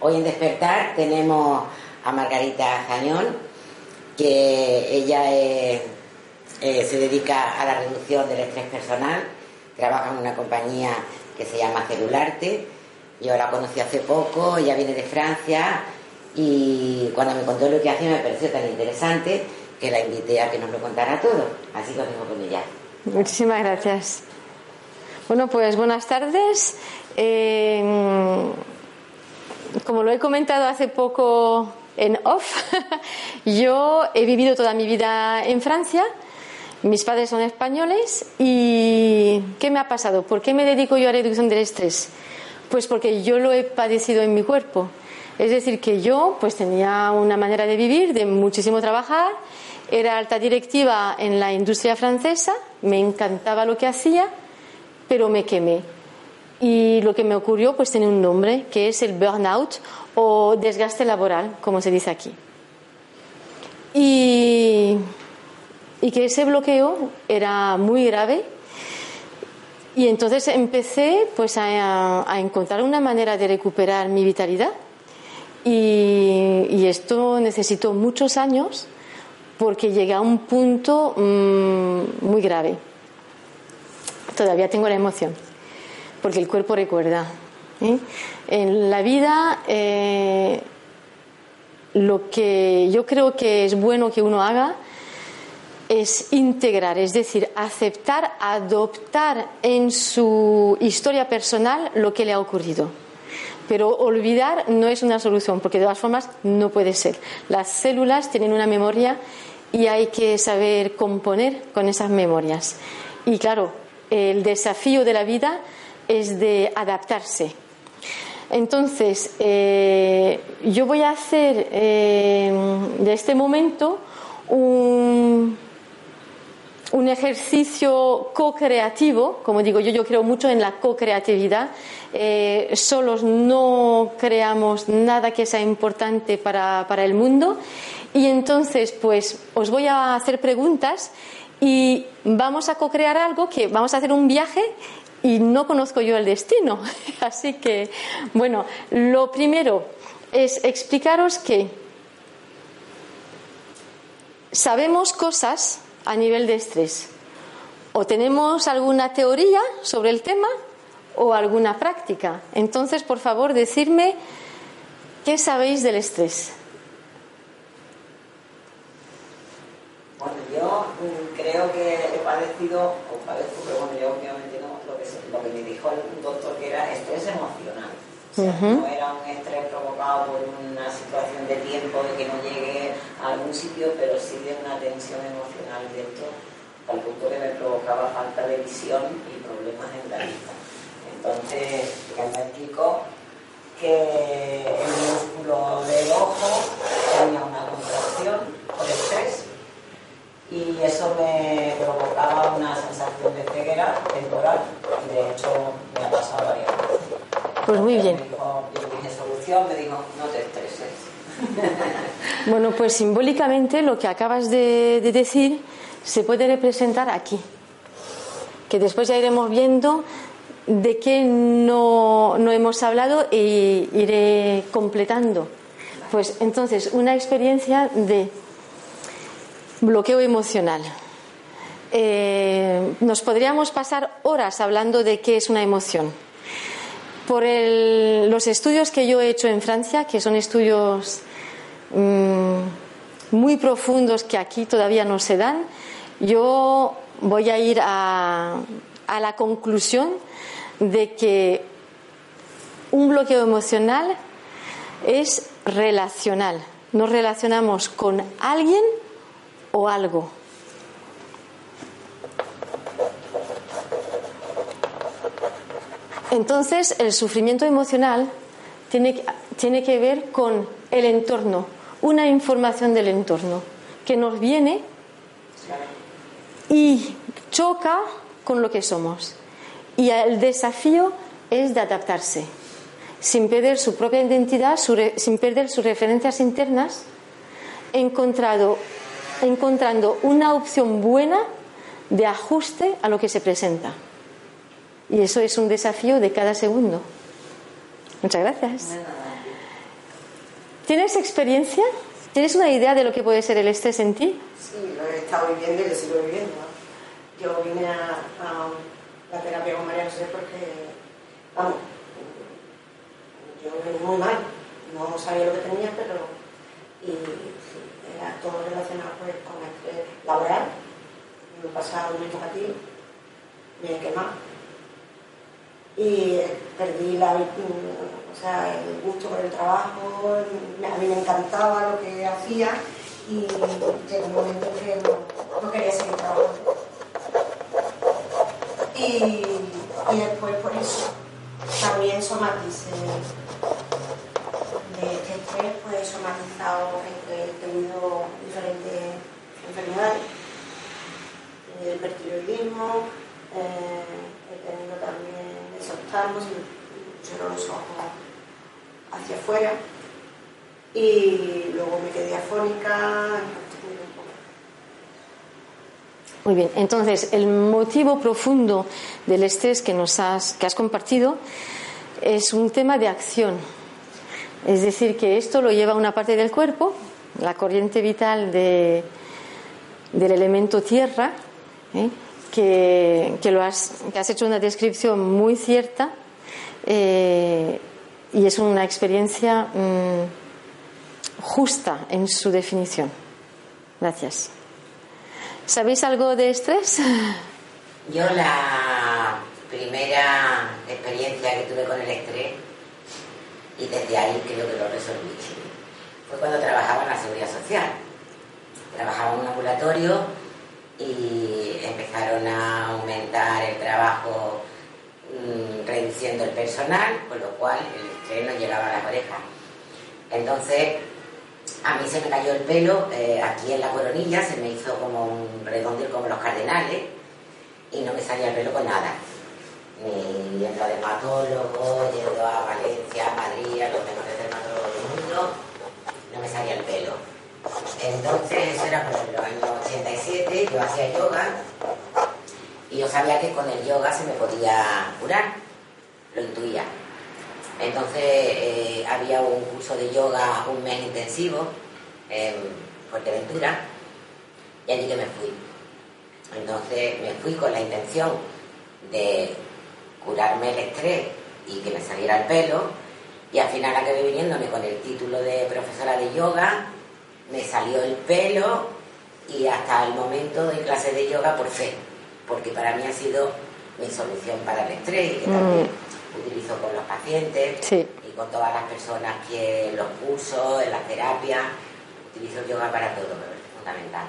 Hoy en Despertar tenemos a Margarita Jañón, que ella eh, se dedica a la reducción del estrés personal, trabaja en una compañía que se llama Celularte. Yo la conocí hace poco, ella viene de Francia y cuando me contó lo que hacía me pareció tan interesante que la invité a que nos lo contara todo. Así que os dejo con ella. Muchísimas gracias. Bueno, pues buenas tardes. Eh, como lo he comentado hace poco en off, yo he vivido toda mi vida en Francia. Mis padres son españoles y ¿qué me ha pasado? ¿Por qué me dedico yo a reducción del estrés? Pues porque yo lo he padecido en mi cuerpo. Es decir, que yo pues tenía una manera de vivir, de muchísimo trabajar, era alta directiva en la industria francesa, me encantaba lo que hacía, pero me quemé. Y lo que me ocurrió pues tiene un nombre, que es el burnout o desgaste laboral, como se dice aquí. Y, que ese bloqueo era muy grave y entonces empecé pues a, encontrar una manera de recuperar mi vitalidad y, esto necesitó muchos años porque llegué a un punto mm, muy grave. Todavía tengo la emoción porque el cuerpo recuerda. ¿eh? En la vida eh, lo que yo creo que es bueno que uno haga es integrar, es decir, aceptar, adoptar en su historia personal lo que le ha ocurrido. Pero olvidar no es una solución, porque de todas formas no puede ser. Las células tienen una memoria y hay que saber componer con esas memorias. Y claro, el desafío de la vida es de adaptarse. Entonces, eh, yo voy a hacer eh, de este momento un, un ejercicio co-creativo, como digo yo, yo creo mucho en la co-creatividad. Eh, solos no creamos nada que sea importante para, para el mundo. Y entonces, pues, os voy a hacer preguntas y vamos a co-crear algo que vamos a hacer un viaje y no conozco yo el destino. Así que, bueno, lo primero es explicaros que sabemos cosas a nivel de estrés. O tenemos alguna teoría sobre el tema o alguna práctica. Entonces, por favor, decirme qué sabéis del estrés. Bueno, yo mm, creo que he padecido, o padezco, pero bueno, yo obviamente no, lo que, lo que me dijo el doctor que era estrés emocional. No era un estrés provocado por una situación de tiempo de que no llegue a algún sitio, pero sí de una tensión emocional dentro, al punto que me provocaba falta de visión y problemas en la vista. Entonces, me explicó que el músculo del ojo tenía una contracción por estrés y eso me provocaba una sensación de ceguera temporal y de hecho me ha pasado varias veces. Pues muy bien. me dijo, no te estreses. Bueno, pues simbólicamente lo que acabas de, decir se puede representar aquí, que después ya iremos viendo de qué no, no hemos hablado e iré completando. Pues entonces, una experiencia de bloqueo emocional. Eh, nos podríamos pasar horas hablando de qué es una emoción por los estudios que yo he hecho en Francia, que son estudios mm, muy profundos que aquí todavía no se dan, yo voy a ir a, a la conclusión de que un bloqueo emocional es relacional. Nos relacionamos con alguien o algo. Entonces, el sufrimiento emocional tiene, tiene que ver con el entorno, una información del entorno que nos viene y choca con lo que somos. Y el desafío es de adaptarse, sin perder su propia identidad, sin perder sus referencias internas, encontrando una opción buena de ajuste a lo que se presenta. Y eso es un desafío de cada segundo. Muchas gracias. ¿Tienes experiencia? ¿Tienes una idea de lo que puede ser el estrés en ti? Sí, lo he estado viviendo y lo sigo viviendo. Yo vine a, la terapia con María José porque, vamos, yo venía muy mal. No sabía lo que tenía, pero todo relacionado pues, con el estrés laboral. Me he pasado un ti, me he quemado. Y perdí la, o sea, el gusto por el trabajo, a mí me encantaba lo que hacía y llegó un momento en que no, quería seguir trabajando. Y, y, después por eso también somaticé este estrés, pues somatizado en que he tenido diferentes enfermedades. He tenido hipertiroidismo, eh, he tenido también exoptalmos y cerró los ojos hacia afuera y luego me quedé afónica. Muy bien, entonces el motivo profundo del estrés que nos has, que has compartido es un tema de acción. Es decir, que esto lo lleva una parte del cuerpo, la corriente vital de, del elemento tierra, ¿eh? que, que, lo has, que has hecho una descripción muy cierta. Eh, y es una experiencia mm, justa en su definición. Gracias. ¿Sabéis algo de estrés? Yo la primera experiencia que tuve con el estrés, y desde ahí creo que lo resolví, fue cuando trabajaba en la seguridad social. Trabajaba en un ambulatorio y empezaron a aumentar el trabajo mm, reduciendo el personal, con lo cual el no llegaba a las orejas. Entonces, a mí se me cayó el pelo eh, aquí en la coronilla, se me hizo como un redondel como los cardenales y no me salía el pelo con nada. Ni yendo a dermatólogo, yendo a Valencia, a Madrid, a los mejores dermatólogos del mundo, no me salía el pelo. Entonces, eso era por el año 87, yo hacía yoga y yo sabía que con el yoga se me podía curar, lo intuía. Entonces eh, había un curso de yoga un mes intensivo en Fuerteventura y allí que me fui. Entonces me fui con la intención de curarme el estrés y que me saliera el pelo y al final acabé viniéndome con el título de profesora de yoga, me salió el pelo y hasta el momento doy clases de yoga por fe, porque para mí ha sido mi solución para el estrés y que también mm. utilizo con los pacientes y con todas las personas que en los cursos, en la terapia, utilizo yoga para todo, es fundamental.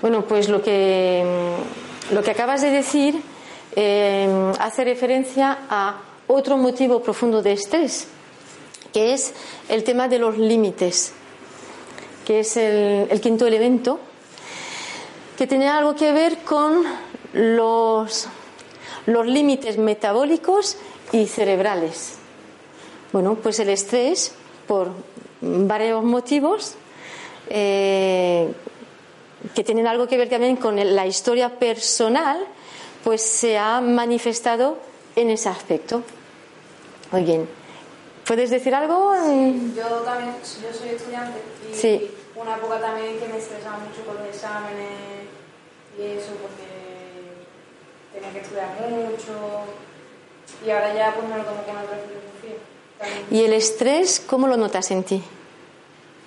Bueno, pues lo que, lo que acabas de decir eh, hace referencia a otro motivo profundo de estrés, que es el tema de los límites, que es el, el quinto elemento, que tiene algo que ver con los los límites metabólicos y cerebrales. Bueno, pues el estrés, por varios motivos, eh, que tienen algo que ver también con la historia personal, pues se ha manifestado en ese aspecto. Muy bien. ¿Puedes decir algo? yo también, yo soy estudiante y una época también que me estresaba mucho con los exámenes y eso, porque tenía que estudiar mucho y ahora ya pues me lo tomo con otra filosofía. ¿Y el estrés cómo lo notas en ti?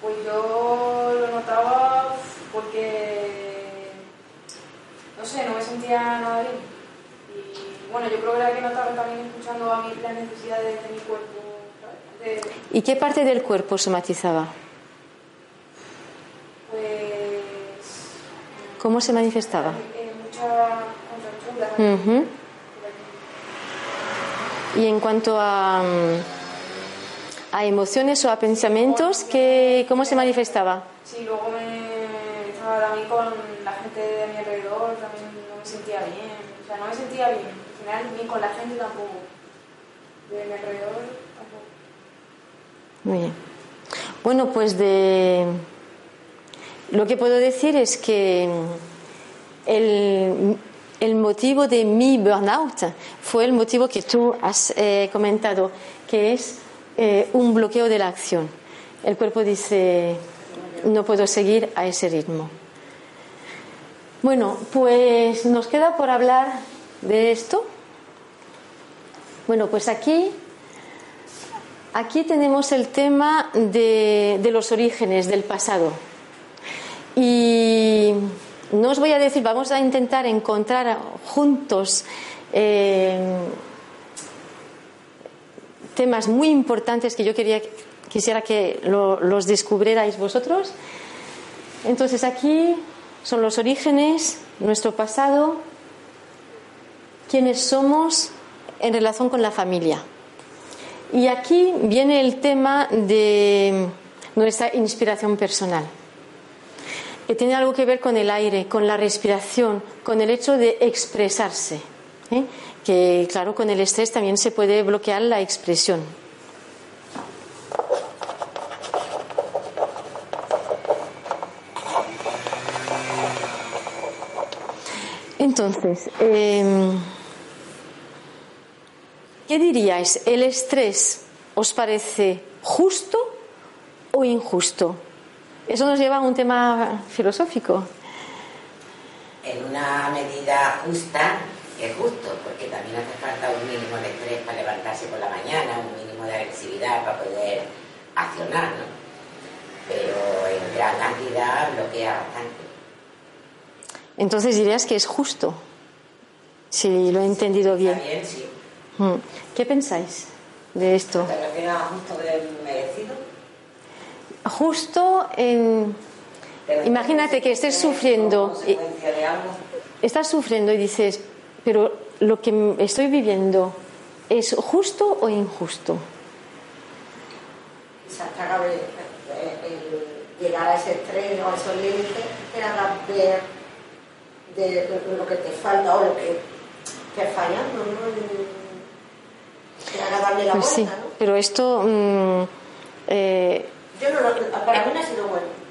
Pues yo lo notaba porque, no sé, no me sentía nada bien. Y bueno, yo creo que era que notaba también escuchando a mí las necesidades de mi cuerpo. ¿Y qué parte del cuerpo somatizaba? Pues... ¿Cómo se manifestaba? Eh, mucha y en cuanto a, a emociones o a pensamientos, ¿qué, ¿cómo se manifestaba? Sí, luego me estaba también con la gente de mi alrededor, también no me sentía bien. O sea, no me sentía bien. Al final, ni con la gente tampoco. De mi alrededor tampoco. Muy bien. Bueno, pues de. Lo que puedo decir es que el el motivo de mi burnout fue el motivo que tú has eh, comentado, que es eh, un bloqueo de la acción. El cuerpo dice, no puedo seguir a ese ritmo. Bueno, pues nos queda por hablar de esto. Bueno, pues aquí, aquí tenemos el tema de, los orígenes del pasado. Y no os voy a decir, vamos a intentar encontrar juntos eh, temas muy importantes que yo quería, quisiera que los descubrierais vosotros. Entonces aquí son los orígenes, nuestro pasado, quiénes somos en relación con la familia. Y aquí viene el tema de nuestra inspiración personal, que tiene algo que ver con el aire, con la respiración, con el hecho de expresarse. ¿eh? Que claro, con el estrés también se puede bloquear la expresión. Entonces, em, ¿qué diríais? ¿El estrés os parece justo o injusto? Eso nos lleva a un tema filosófico. En una medida justa es justo, porque también hace falta un mínimo de estrés para levantarse por la mañana, un mínimo de agresividad para poder accionar, ¿no? Pero en gran cantidad bloquea bastante. Entonces dirías que es justo, si lo he entendido bien. bien, sí. Mm. ¿Qué pensáis de esto? ¿Te refieres a justo merecido? Justo en... Imagínate que estés sufriendo. Estás sufriendo y dices, pero lo que estoy viviendo es justo o injusto. Quizás te el llegar a ese estrés o a esos límites te haga ver de lo que te falta o lo que te fallando, ¿no? Te haga darle la pues vuelta, sí, pero esto... Mm, eh, yo no para mí no ha sido bueno.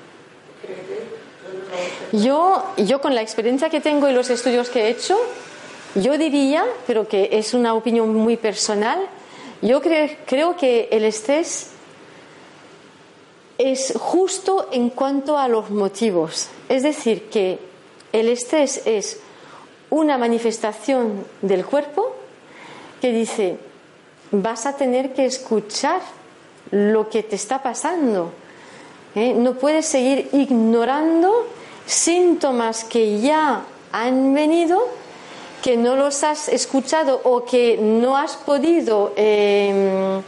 Yo, yo con la experiencia que tengo y los estudios que he hecho, yo diría, pero que es una opinión muy personal, yo creo, que el estrés es justo en cuanto a los motivos. Es decir, que el estrés es una manifestación del cuerpo que dice, vas a tener que escuchar lo que te está pasando. ¿eh? No puedes seguir ignorando síntomas que ya han venido que no los has escuchado o que no has podido em,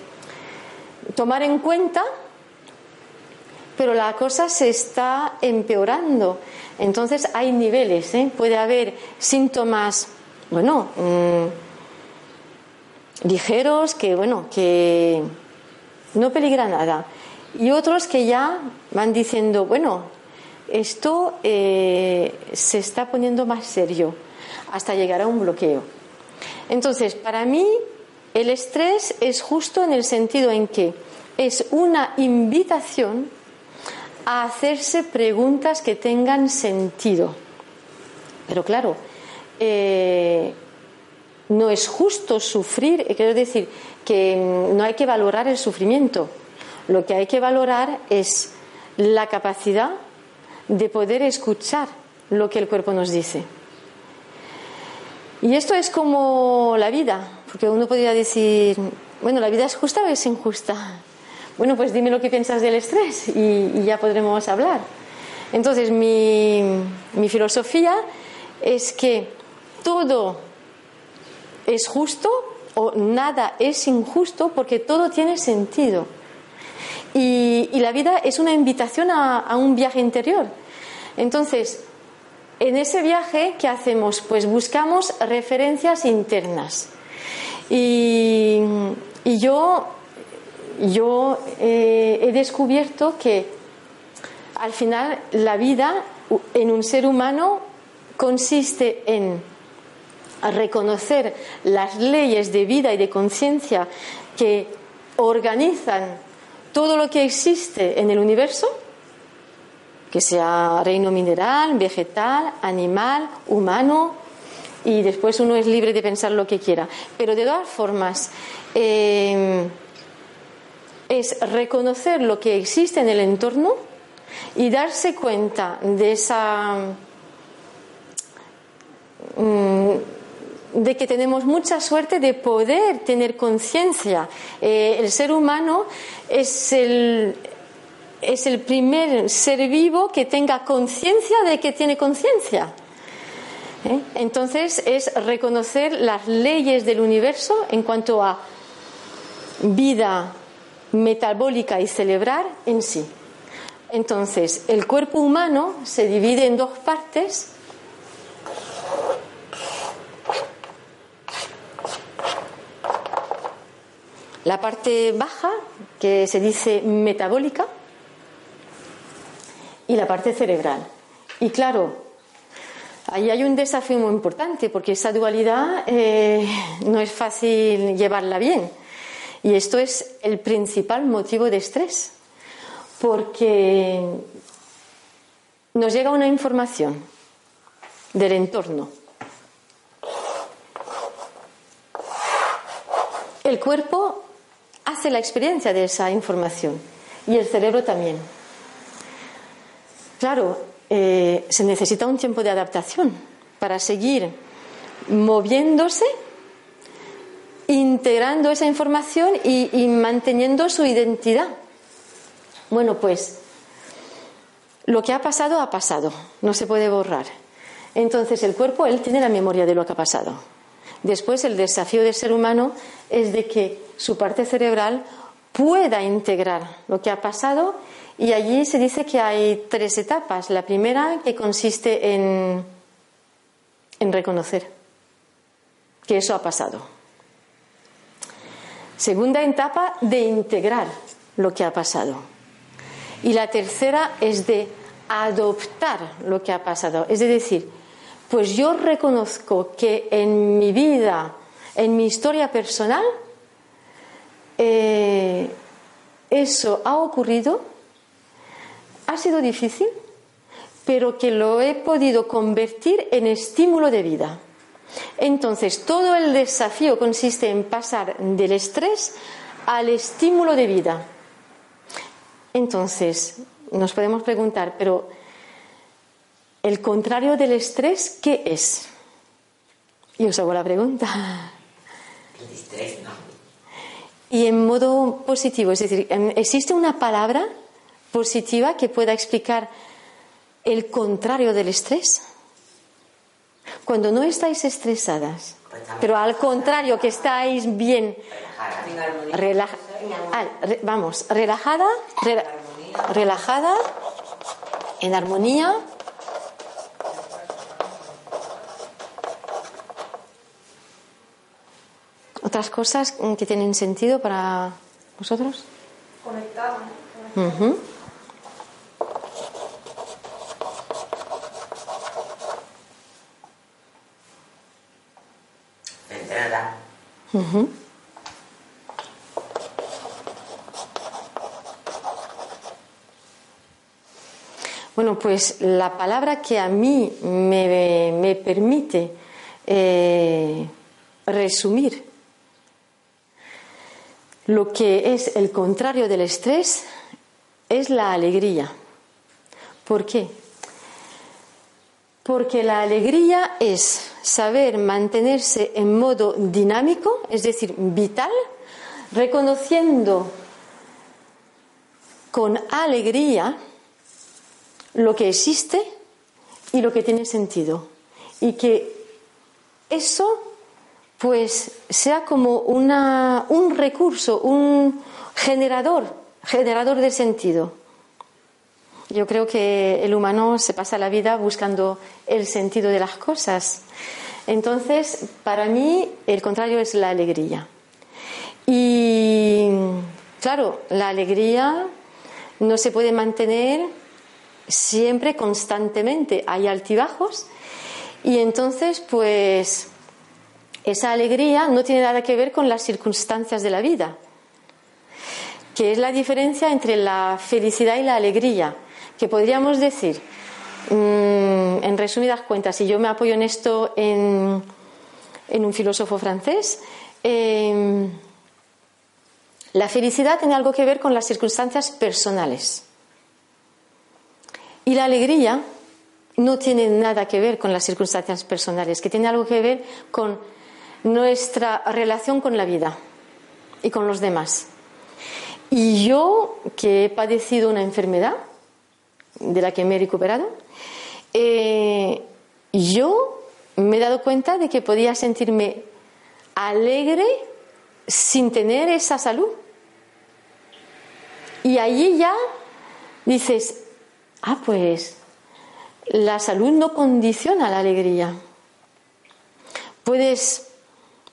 tomar en cuenta, pero la cosa se está empeorando. Entonces hay niveles, ¿eh? puede haber síntomas, bueno, mm, ligeros, que bueno, que no peligra nada. Y otros que ya van diciendo, bueno, esto eh, se está poniendo más serio hasta llegar a un bloqueo. Entonces, para mí, el estrés es justo en el sentido en que es una invitación a hacerse preguntas que tengan sentido. Pero claro, eh, no es justo sufrir, eh, quiero decir que no hay que valorar el sufrimiento. Lo que hay que valorar es la capacidad de poder escuchar lo que el cuerpo nos dice. Y esto es como la vida, porque uno podría decir, bueno, ¿la vida es justa o es injusta? Bueno, pues dime lo que piensas del estrés y, ya podremos hablar. Entonces, mi, filosofía es que todo es justo o nada es injusto porque todo tiene sentido. Y, la vida es una invitación a, a, un viaje interior. Entonces, en ese viaje, ¿qué hacemos? Pues buscamos referencias internas. Y, yo, yo eh, he descubierto que al final la vida en un ser humano consiste en reconocer las leyes de vida y de conciencia que organizan todo lo que existe en el universo que sea reino mineral, vegetal, animal, humano, y después uno es libre de pensar lo que quiera. Pero de todas formas, eh, es reconocer lo que existe en el entorno y darse cuenta de esa mm, de que tenemos mucha suerte de poder tener conciencia. Eh, el ser humano es el, es el primer ser vivo que tenga conciencia de que tiene conciencia. ¿Eh? Entonces es reconocer las leyes del universo en cuanto a vida metabólica y celebrar en sí. Entonces, el cuerpo humano se divide en dos partes. La parte baja, que se dice metabólica, y la parte cerebral. Y claro, ahí hay un desafío muy importante porque esa dualidad eh, no es fácil llevarla bien. Y esto es el principal motivo de estrés, porque nos llega una información del entorno. El cuerpo hace la experiencia de esa información y el cerebro también. Claro, eh, se necesita un tiempo de adaptación para seguir moviéndose, integrando esa información y, manteniendo su identidad. Bueno, pues lo que ha pasado ha pasado, no se puede borrar. Entonces el cuerpo, él tiene la memoria de lo que ha pasado. Después el desafío del ser humano es de que su parte cerebral pueda integrar lo que ha pasado y allí se dice que hay tres etapas. La primera que consiste en, reconocer que eso ha pasado. Segunda etapa de integrar lo que ha pasado. Y la tercera es de adoptar lo que ha pasado. Es decir, pues yo reconozco que en mi vida, en mi historia personal, eh, eso ha ocurrido ha sido difícil, pero que lo he podido convertir en estímulo de vida. Entonces, todo el desafío consiste en pasar del estrés al estímulo de vida. Entonces, nos podemos preguntar, pero el contrario del estrés, ¿qué es? Y os hago la pregunta. El estrés, ¿no? Y en modo positivo, es decir, ¿existe una palabra positiva que pueda explicar el contrario del estrés? Cuando no estáis estresadas, pero al contrario, que estáis bien, ah, vamos, relajada, relajada, en armonía. ¿Otras cosas que tienen sentido para vosotros? Conectada. Bueno, pues la palabra que a mí me, permite eh, resumir lo que es el contrario del estrés es la alegría. ¿Por qué? Porque la alegría es saber mantenerse en modo dinámico, es decir, vital, reconociendo con alegría lo que existe y lo que tiene sentido. Y que eso pues sea como una, un recurso, un generador, generador de sentido. Yo creo que el humano se pasa la vida buscando el sentido de las cosas. Entonces, para mí, el contrario es la alegría. Y, claro, la alegría no se puede mantener siempre, constantemente. Hay altibajos. Y entonces, pues, esa alegría no tiene nada que ver con las circunstancias de la vida, que es la diferencia entre la felicidad y la alegría que podríamos decir, mm, en resumidas cuentas, si yo me apoyo en esto en, un filósofo francés, em, La felicidad tiene algo que ver con las circunstancias personales. Y la alegría no tiene nada que ver con las circunstancias personales, que tiene algo que ver con nuestra relación con la vida y con los demás. Y yo, que he padecido una enfermedad de la que me he recuperado, eh, yo me he dado cuenta de que podía sentirme alegre sin tener esa salud. Y allí ya dices, ah, pues la salud no condiciona la alegría. Puedes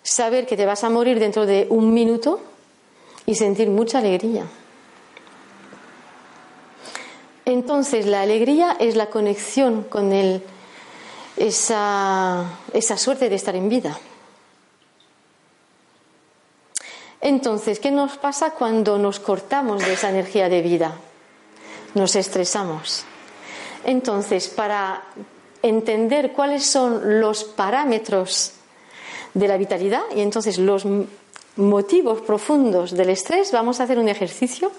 saber que te vas a morir dentro de un minuto y sentir mucha alegría. Entonces la alegría es la conexión con el, esa, esa suerte de estar en vida. Entonces, ¿qué nos pasa cuando nos cortamos de esa energía de vida? Nos estresamos. Entonces, para entender cuáles son los parámetros de la vitalidad y entonces los motivos profundos del estrés, vamos a hacer un ejercicio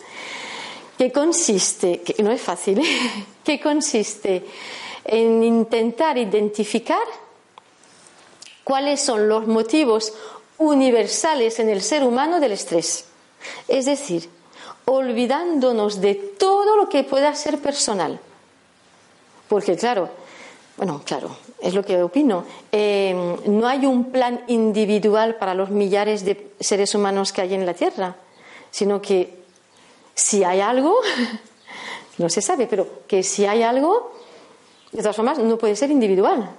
que consiste, que no es fácil, que consiste en intentar identificar cuáles son los motivos universales en el ser humano del estrés. Es decir, olvidándonos de todo lo que pueda ser personal. Porque claro, bueno, claro, es lo que opino. Eh, no hay un plan individual para los millares de seres humanos que hay en la Tierra, sino que si hay algo, no se sabe, pero que si hay algo, de todas formas, no puede ser individual.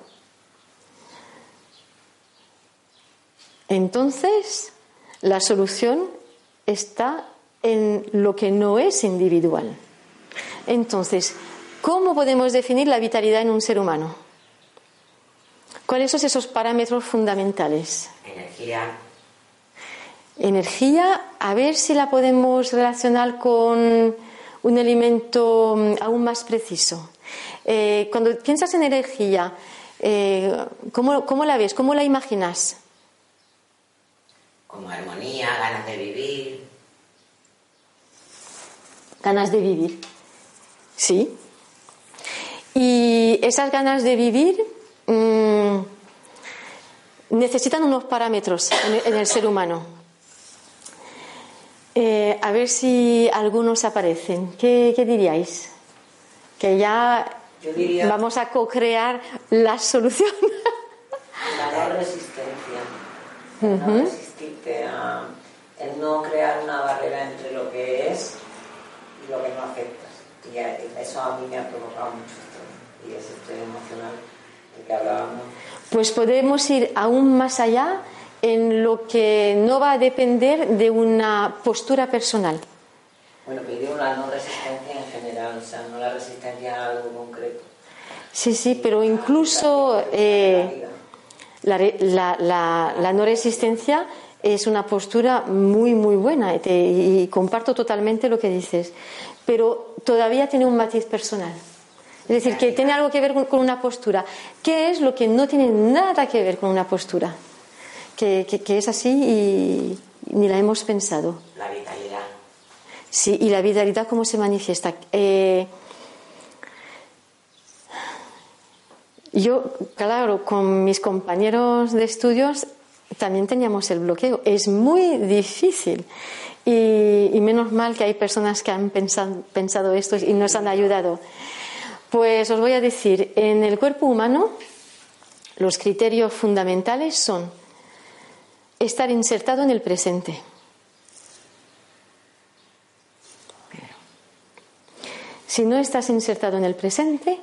Entonces, la solución está en lo que no es individual. Entonces, ¿cómo podemos definir la vitalidad en un ser humano? ¿Cuáles son esos parámetros fundamentales? Energía. Energía, a ver si la podemos relacionar con un elemento mm, aún más preciso. Eh, cuando piensas en energía, eh, ¿cómo, ¿cómo la ves? ¿Cómo la imaginas? como armonía, ganas de vivir. Ganas de vivir, sí. Y esas ganas de vivir mm, necesitan unos parámetros en el, ser humano. Eh, a ver si algunos aparecen. ¿Qué, diríais? Que ya vamos a co-crear la solución. La resistencia el no crear una barrera entre lo que es y lo que no aceptas. Y eso a mí me ha provocado mucho estrés y ese estrés emocional del que hablábamos. Pues podemos ir aún más allá en lo que no va a depender de una postura personal. Bueno, pidió una no resistencia en general, o sea, no la resistencia a algo concreto. Sí, sí, pero incluso eh, la, la, la, no resistencia es una postura muy, muy buena y, comparto totalmente lo que dices, pero todavía tiene un matiz personal. Es decir, que tiene algo que ver con, una postura. ¿Qué es lo que no tiene nada que ver con una postura? Que, es así y ni la hemos pensado. La vitalidad. Sí, y la vitalidad cómo se manifiesta. Eh, yo, claro, con mis compañeros de estudios también teníamos el bloqueo. Es muy difícil. Y, menos mal que hay personas que han pensado, esto y nos han ayudado. Pues os voy a decir, en el cuerpo humano los criterios fundamentales son estar insertado en el presente. Si no estás insertado en el presente,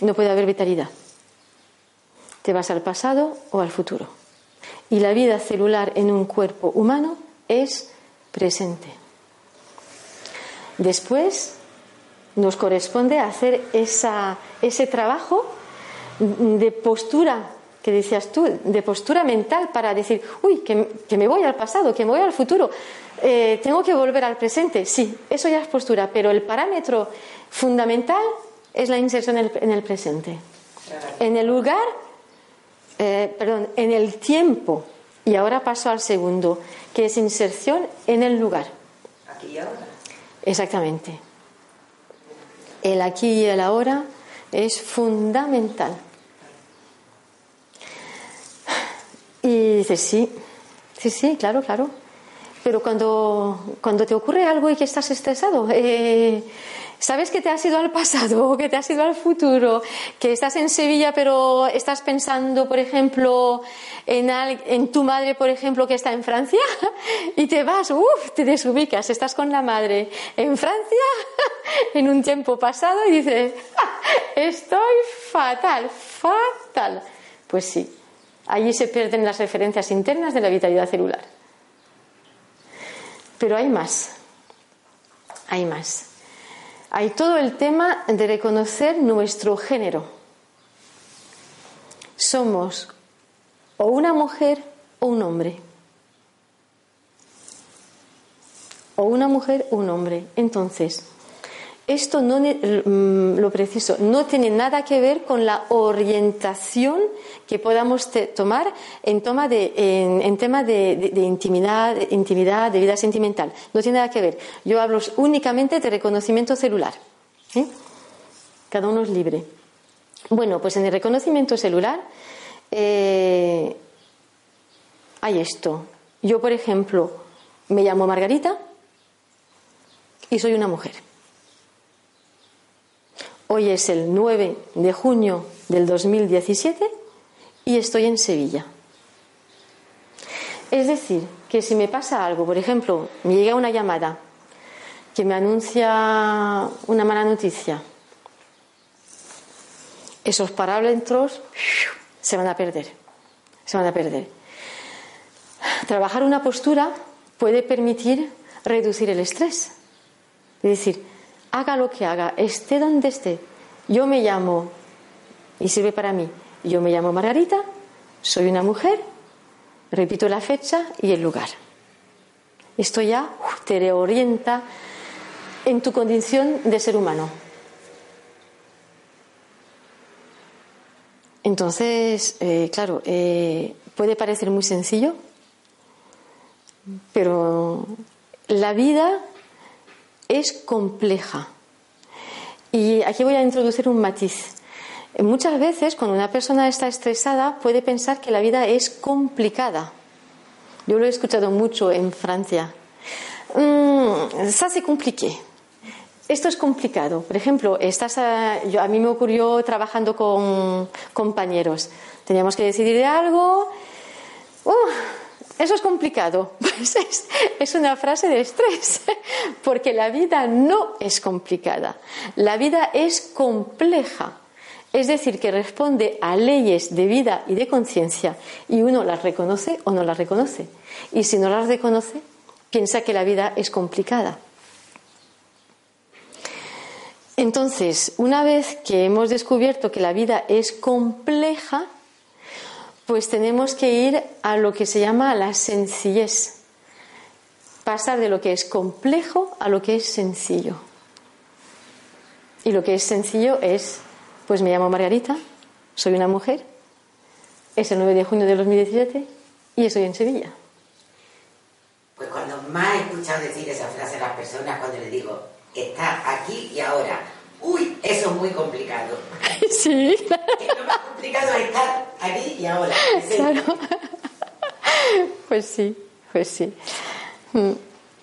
no puede haber vitalidad. Te vas al pasado o al futuro y la vida celular en un cuerpo humano es presente. Después nos corresponde hacer ese trabajo de postura que decías tú, de postura mental para decir, uy, que, me voy al pasado, que me voy al futuro, eh, tengo que volver al presente. Sí, eso ya es postura, pero el parámetro fundamental es la inserción en el, en el presente. En el lugar eh, perdón, en el tiempo, y ahora paso al segundo, que es inserción en el lugar. aquí y ahora. Exactamente. El aquí y el ahora es fundamental. Y dices, sí, sí, sí, claro, claro. Pero cuando, cuando te ocurre algo y que estás estresado, eh, sabes que te has ido al pasado, que te has ido al futuro, que estás en Sevilla pero estás pensando, por ejemplo, en, en tu madre, por ejemplo, que está en Francia, y te vas, uff, te desubicas, estás con la madre en Francia en un tiempo pasado y dices, estoy fatal, fatal. Pues sí, allí se pierden las referencias internas de la vitalidad celular. Pero hay más, hay más hay todo el tema de reconocer nuestro género. Somos o una mujer o un hombre. O una mujer o un hombre. Entonces, esto no mm, lo preciso, no tiene nada que ver con la orientación que podamos tomar en, toma de, en, tema de, intimidad, intimidad, de vida sentimental. No tiene nada que ver. Yo hablo únicamente de reconocimiento celular. ¿eh? Cada uno es libre. Bueno, pues en el reconocimiento celular eh, hay esto. Yo, por ejemplo, me llamo Margarita y soy una mujer. Hoy es el 9 de junio del 2017 y estoy en Sevilla. Es decir, que si me pasa algo, por ejemplo, me llega una llamada que me anuncia una mala noticia, esos parámetros se van a perder, se van a perder. Trabajar una postura puede permitir reducir el estrés. Es decir, haga lo que haga, esté donde esté. Yo me llamo, y sirve para mí, yo me llamo Margarita, soy una mujer, repito la fecha y el lugar. Esto ya te reorienta en tu condición de ser humano. Entonces, eh, claro, eh, puede parecer muy sencillo, pero la vida es compleja. Y aquí voy a introducir un matiz. Muchas veces cuando una persona está estresada puede pensar que la vida es complicada. Yo lo he escuchado mucho en Francia. Mm, ça se compliqué. Esto es complicado. Por ejemplo, estás a, yo, a mí me ocurrió trabajando con compañeros. Teníamos que decidir de algo. Uh, eso es complicado. Pues es, una frase de estrés, porque la vida no es complicada. La vida es compleja. Es decir, que responde a leyes de vida y de conciencia y uno las reconoce o no las reconoce. Y si no las reconoce, piensa que la vida es complicada. Entonces, una vez que hemos descubierto que la vida es compleja, pues tenemos que ir a lo que se llama la sencillez. Pasar de lo que es complejo a lo que es sencillo. Y lo que es sencillo es, pues me llamo Margarita, soy una mujer, es el 9 de junio de 2017 y estoy en Sevilla. Pues cuando más he escuchado decir esa frase a las personas, cuando les digo, está aquí y ahora, Uy, eso es muy complicado. Sí. lo más complicado es estar aquí y ahora. Claro. Pues sí, pues sí. Mm.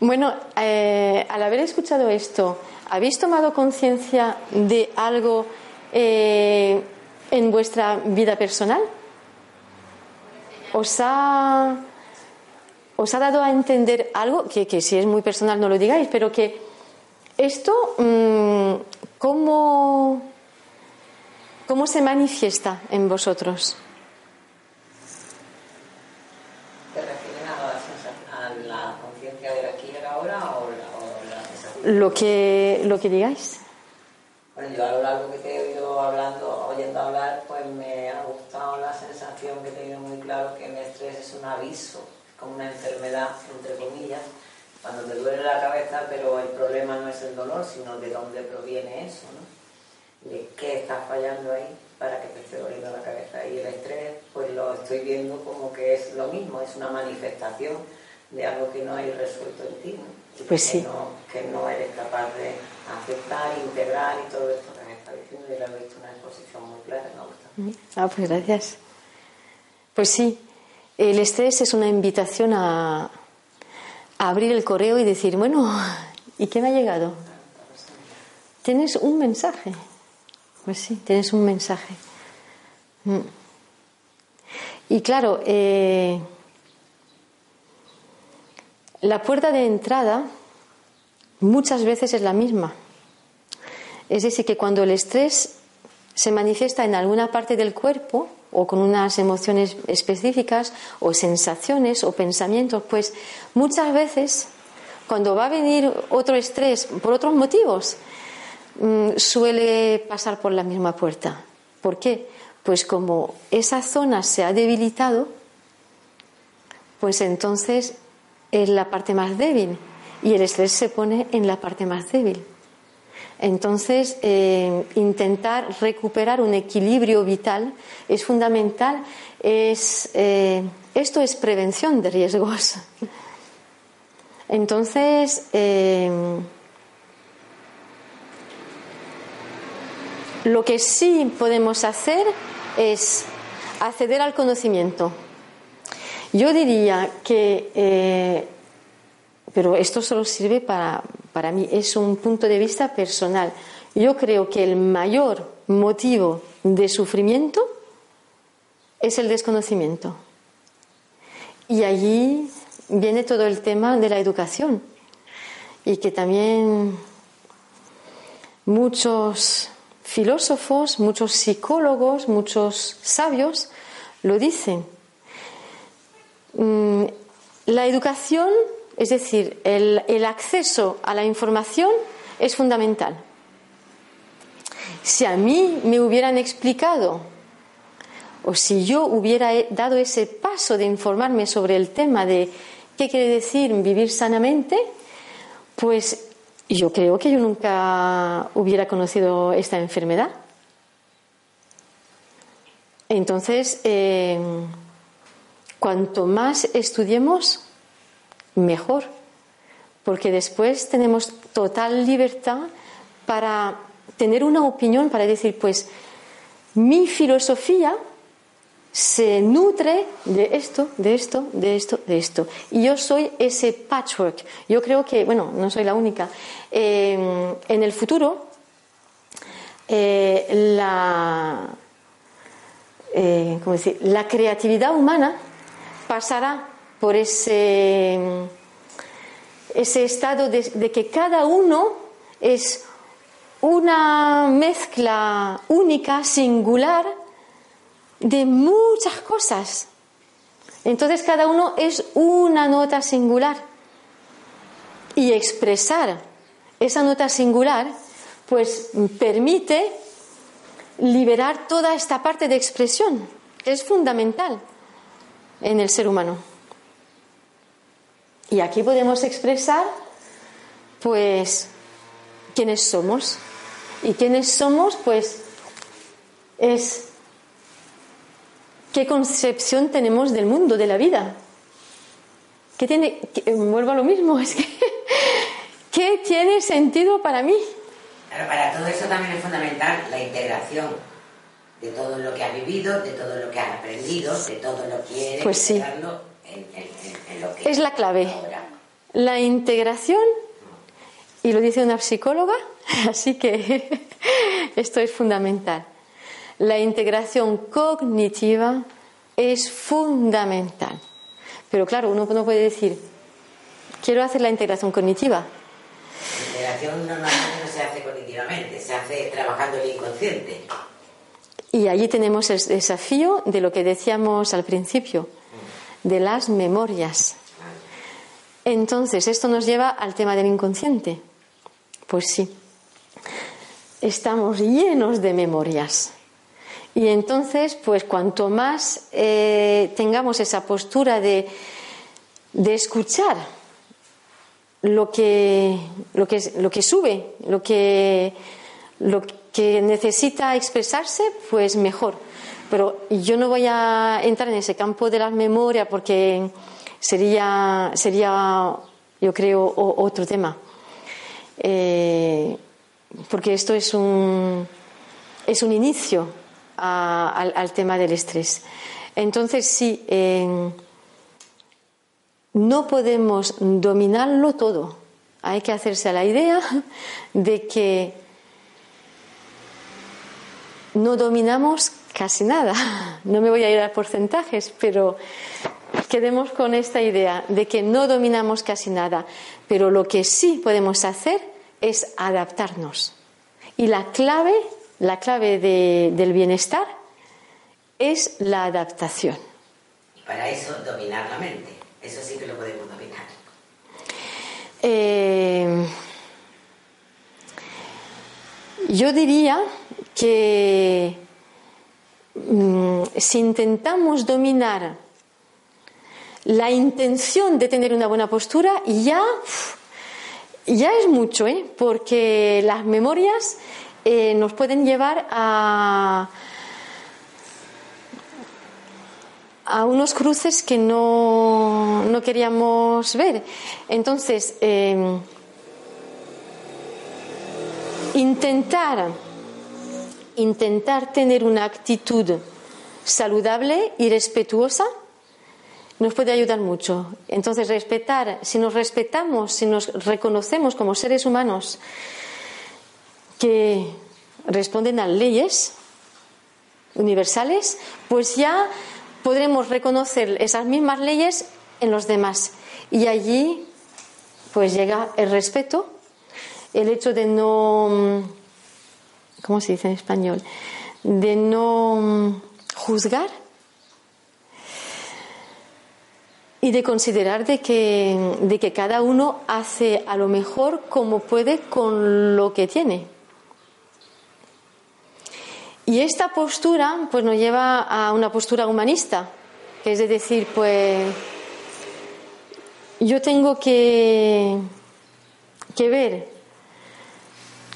Bueno, eh, al haber escuchado esto, ¿habéis tomado conciencia de algo eh, en vuestra vida personal? ¿Os ha, ¿Os ha dado a entender algo? Que, que si es muy personal no lo digáis, pero que esto mm, ¿Cómo, cómo se manifiesta en vosotros? ¿Te refieres a la, conciencia aquí y ahora o la, la sensación? Lo que, lo que digáis. Bueno, yo a lo largo que te he oído hablando, oyendo hablar, pues me ha gustado la sensación que he tenido muy claro que el estrés es un aviso, como una enfermedad, entre comillas, cuando te duele la cabeza, pero el problema no es el dolor, sino de dónde proviene eso, ¿no? De qué está fallando ahí para que te esté doliendo la cabeza. Y el estrés, pues lo estoy viendo como que es lo mismo, es una manifestación de algo que no hay resuelto en ti, ¿no? Pues sí. Que no, eres capaz de aceptar, integrar y todo esto que me está diciendo y lo he visto una exposición muy clara, me gusta. Ah, pues gracias. Pues sí, el estrés es una invitación a abrir el correo y decir, bueno, ¿y qué me ha llegado? Tienes un mensaje. Pues sí, tienes un mensaje. Mm. Y claro, eh, la puerta de entrada muchas veces es la misma. Es decir, que cuando el estrés se manifiesta en alguna parte del cuerpo o con unas emociones específicas o sensaciones o pensamientos, pues muchas veces cuando va a venir otro estrés por otros motivos, mm, suele pasar por la misma puerta. ¿Por qué? Pues como esa zona se ha debilitado, pues entonces es la parte más débil y el estrés se pone en la parte más débil. Entonces, eh, intentar recuperar un equilibrio vital es fundamental. Eh, esto es prevención de riesgos. Entonces, eh, lo que sí podemos hacer es acceder al conocimiento. Yo diría que pero esto solo sirve para, para mí, es un punto de vista personal. Yo creo que el mayor motivo de sufrimiento es el desconocimiento. Y allí viene todo el tema de la educación. Y que también muchos filósofos, muchos psicólogos, muchos sabios lo dicen. Mm, la educación es decir, el, acceso a la información es fundamental. Si a mí me hubieran explicado o si yo hubiera dado ese paso de informarme sobre el tema de qué quiere decir vivir sanamente, pues yo creo que yo nunca hubiera conocido esta enfermedad. Entonces, eh, cuanto más estudiemos, mejor, porque después tenemos total libertad para tener una opinión, para decir, pues mi filosofía se nutre de esto, de esto, de esto, de esto. Y yo soy ese patchwork. Yo creo que, bueno, no soy la única. Eh, en el futuro, eh, la, eh, decir? la creatividad humana pasará por ese, ese estado de, que cada uno es una mezcla única, singular, de muchas cosas. Entonces cada uno es una nota singular. Y expresar esa nota singular, pues permite liberar toda esta parte de expresión. Es fundamental en el ser humano. Y aquí podemos expresar, pues, quiénes somos. Y quiénes somos, pues, es qué concepción tenemos del mundo, de la vida. ¿Qué tiene, vuelvo a lo mismo, es que, ¿qué tiene sentido para mí? Pero para todo eso también es fundamental la integración de todo lo que ha vivido, de todo lo que ha aprendido, de todo lo que pues sí es la clave. La integración, y lo dice una psicóloga, así que esto es fundamental. La integración cognitiva es fundamental. Pero claro, uno no puede decir, quiero hacer la integración cognitiva. La integración normalmente no se hace cognitivamente, se hace trabajando el inconsciente. Y allí tenemos el desafío de lo que decíamos al principio de las memorias. Entonces, esto nos lleva al tema del inconsciente. Pues sí, estamos llenos de memorias. Y entonces, pues cuanto más eh, tengamos esa postura de, de escuchar lo que, lo, que, lo que sube, lo que, lo que necesita expresarse, pues mejor. Pero yo no voy a entrar en ese campo de la memoria porque sería, sería yo creo, otro tema. Eh, porque esto es un, es un inicio al, tema del estrés. Entonces, sí, no podemos dominarlo todo. Hay que hacerse a la idea de que no dominamos casi nada. No me voy a ir a porcentajes, pero quedemos con esta idea de que no dominamos casi nada. Pero lo que sí podemos hacer es adaptarnos. Y la clave, la clave del bienestar es la adaptación. Y para eso dominar la mente. Eso sí que lo podemos dominar. Eh, yo diría que si intentamos dominar la intención de tener una buena postura, ya, ya es mucho, ¿eh? porque las memorias eh, nos pueden llevar a, a unos cruces que no, no queríamos ver. Entonces, eh, intentar, intentar tener una actitud saludable y respetuosa nos puede ayudar mucho. Entonces, respetar, si nos respetamos, si nos reconocemos como seres humanos que responden a leyes universales, pues ya podremos reconocer esas mismas leyes en los demás. Y allí, pues llega el respeto, el hecho de no, ¿cómo se dice en español? De no juzgar y de considerar de que, de que cada uno hace a lo mejor como puede con lo que tiene. Y esta postura pues nos lleva a una postura humanista, que es de decir, pues yo tengo que, que ver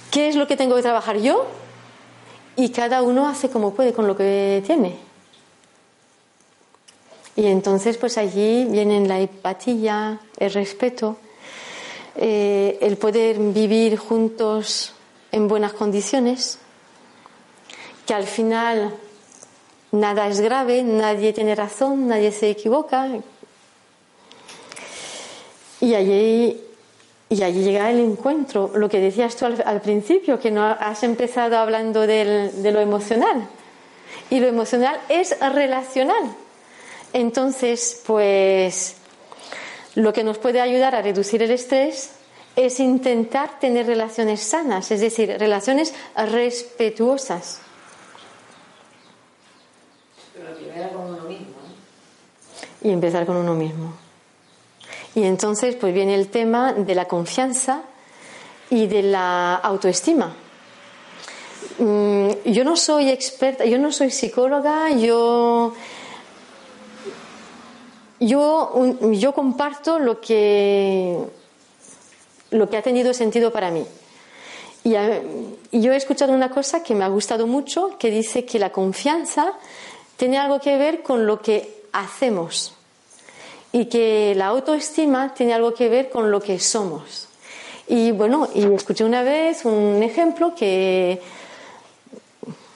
qué es lo que tengo que trabajar yo y cada uno hace como puede con lo que tiene. Y entonces, pues allí vienen la empatía, el respeto, eh, el poder vivir juntos en buenas condiciones, que al final nada es grave, nadie tiene razón, nadie se equivoca. Y allí, y allí llega el encuentro, lo que decías tú al, principio, que no has empezado hablando de lo emocional. Y lo emocional es relacional. Entonces, pues lo que nos puede ayudar a reducir el estrés es intentar tener relaciones sanas, es decir, relaciones respetuosas. Pero con uno mismo. Y empezar con uno mismo. Y entonces, pues viene el tema de la confianza y de la autoestima. Mm, yo no soy experta, yo no soy psicóloga, yo yo, yo comparto lo que, lo que ha tenido sentido para mí. Y, yo he escuchado una cosa que me ha gustado mucho, que dice que la confianza tiene algo que ver con lo que hacemos y que la autoestima tiene algo que ver con lo que somos. Y bueno, y escuché una vez un ejemplo que,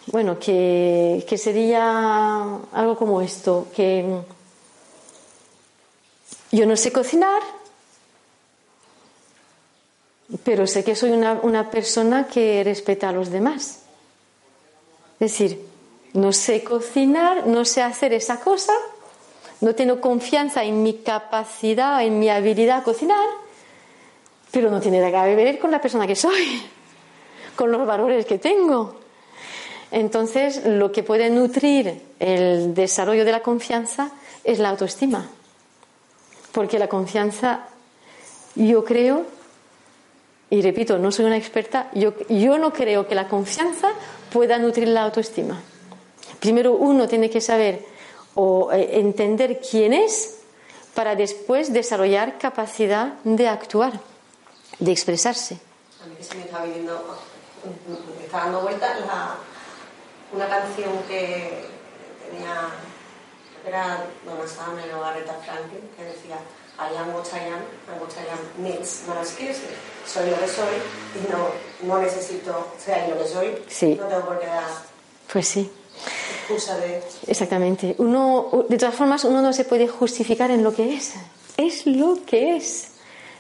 bueno, que, que sería algo como esto, que yo no sé cocinar, pero sé que soy una, persona que respeta a los demás. Es decir, no sé cocinar, no sé hacer esa cosa, no tengo confianza en mi capacidad, en mi habilidad a cocinar, pero no tiene nada que ver con la persona que soy, con los valores que tengo. Entonces, lo que puede nutrir el desarrollo de la confianza es la autoestima. Porque la confianza, yo creo, y repito, no soy una experta, yo, yo no creo que la confianza pueda nutrir la autoestima. Primero uno tiene que saber o eh, entender quién es para después desarrollar capacidad de actuar, de expresarse. A mí que se me está viniendo, me está dando vuelta una canción que tenía era Donna Summer o Aretha Franklin, que decía, I am what I am, and what I am needs no skills. Soy lo que soy y no, no necesito ser lo que soy. Sí. No tengo por qué dar Pues sí. Exactamente. Uno, de todas formas, uno no se puede justificar en lo que es. Es lo que es.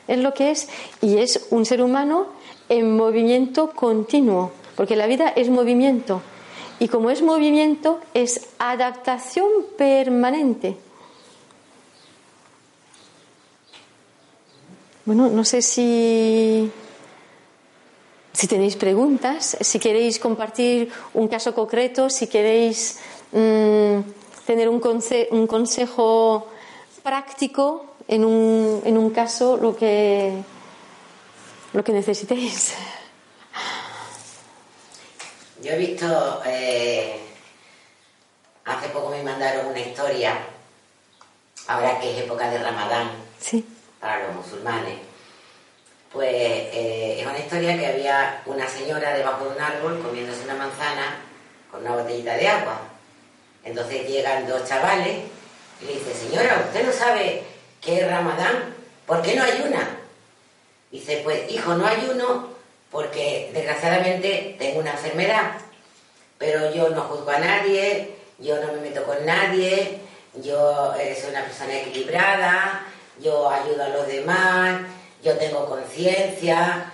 Es lo que es. Y es un ser humano en movimiento continuo. Porque la vida es movimiento. Y como es movimiento, es adaptación permanente. Bueno, no sé si, si tenéis preguntas, si queréis compartir un caso concreto, si queréis mm, tener un, conse- un consejo práctico en un, en un caso, lo que, lo que necesitéis. Yo he visto, eh, hace poco me mandaron una historia, ahora que es época de Ramadán Sí. para los musulmanes, pues eh, es una historia que había una señora debajo de un árbol comiéndose una manzana con una botellita de agua. Entonces llegan dos chavales y le dice, señora, ¿usted no sabe qué es Ramadán? ¿Por qué no ayuna? Dice, pues hijo, no ayuno porque desgraciadamente tengo una enfermedad, pero yo no juzgo a nadie, yo no me meto con nadie, yo eh, soy una persona equilibrada, yo ayudo a los demás, yo tengo conciencia,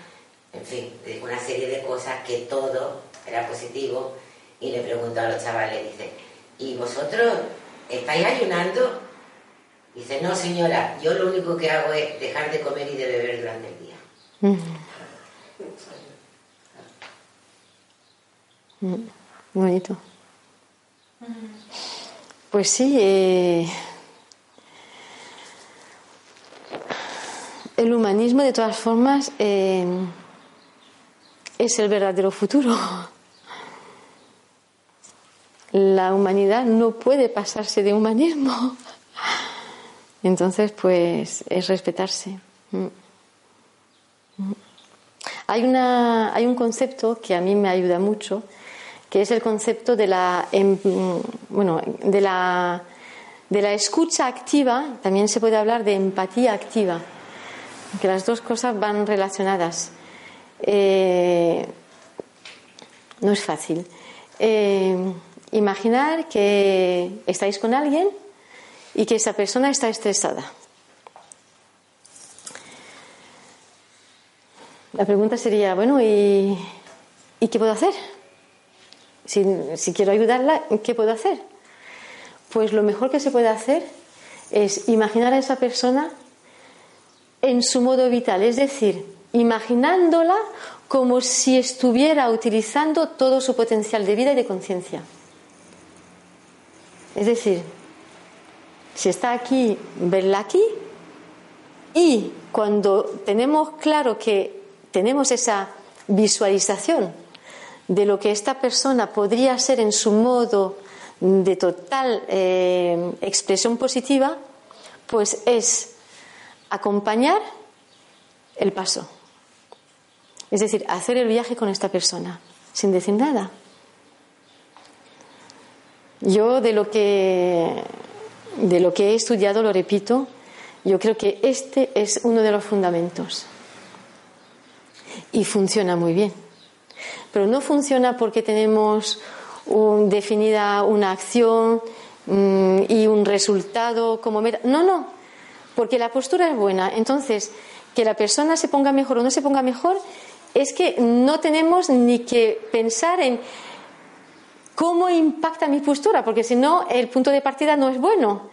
en fin, una serie de cosas que todo era positivo y le pregunto a los chavales, dice, ¿y vosotros estáis ayunando? Dice, no señora, yo lo único que hago es dejar de comer y de beber durante el día. Muy bonito. Pues sí, eh, el humanismo de todas formas eh, es el verdadero futuro. La humanidad no puede pasarse de humanismo. Entonces, pues es respetarse. Hay, una, hay un concepto que a mí me ayuda mucho, que es el concepto de la, em, bueno, de la, de la escucha activa, también se puede hablar de empatía activa, que las dos cosas van relacionadas. Eh, no es fácil. Eh, imaginar que estáis con alguien y que esa persona está estresada. La pregunta sería, bueno, ¿y, ¿y qué puedo hacer? Si, si, quiero ayudarla, ¿qué puedo hacer? Pues lo mejor que se puede hacer es imaginar a esa persona en su modo vital, es decir, imaginándola como si estuviera utilizando todo su potencial de vida y de conciencia. Es decir, si está aquí, verla aquí y cuando tenemos claro que tenemos esa visualización de lo que esta persona podría ser en su modo de total eh, expresión positiva, pues es acompañar el paso. Es decir, hacer el viaje con esta persona, sin decir nada. Yo de lo que de lo que he estudiado, lo repito, yo creo que este es uno de los fundamentos. Y funciona muy bien. Pero no funciona porque tenemos un, definida una acción mmm, y un resultado como meta. No, no. Porque la postura es buena. Entonces, que la persona se ponga mejor o no se ponga mejor, es que no tenemos ni que pensar en cómo impacta mi postura, porque si no, el punto de partida no es bueno.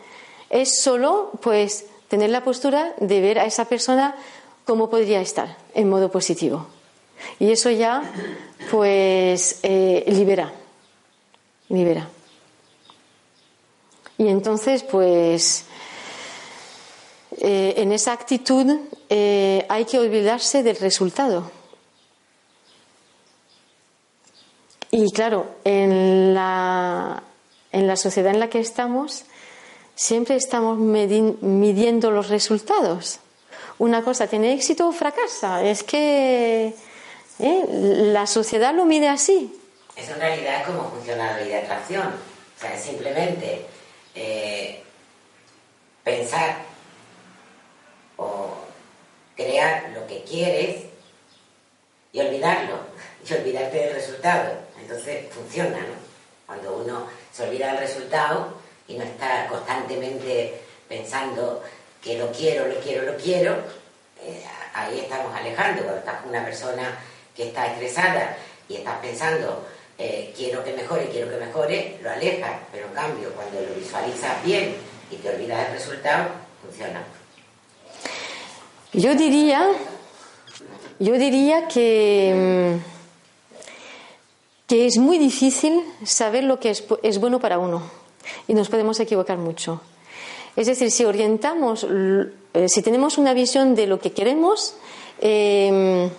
Es solo, pues, tener la postura de ver a esa persona cómo podría estar en modo positivo. Y eso ya, pues, eh, libera. Libera. Y entonces, pues, eh, en esa actitud eh, hay que olvidarse del resultado. Y claro, en la, en la sociedad en la que estamos, siempre estamos midiendo los resultados. Una cosa tiene éxito o fracasa. Es que ¿eh? la sociedad lo mide así. Eso en realidad es como funciona la ley de atracción. O sea, es simplemente pensar o crear lo que quieres y olvidarlo, y olvidarte del resultado. Entonces funciona, ¿no? Cuando uno se olvida del resultado y no está constantemente pensando que lo quiero, lo quiero, lo quiero, eh, ahí estamos alejando. Cuando estás con una persona que está estresada y estás pensando eh, quiero que mejore, quiero que mejore, lo alejas. Pero en cambio, cuando lo visualizas bien y te olvidas del resultado, funciona. Yo diría, yo diría que, mm, que es muy difícil saber lo que es, es bueno para uno y nos podemos equivocar mucho. Es decir, si orientamos, eh, si tenemos una visión de lo que queremos, eh,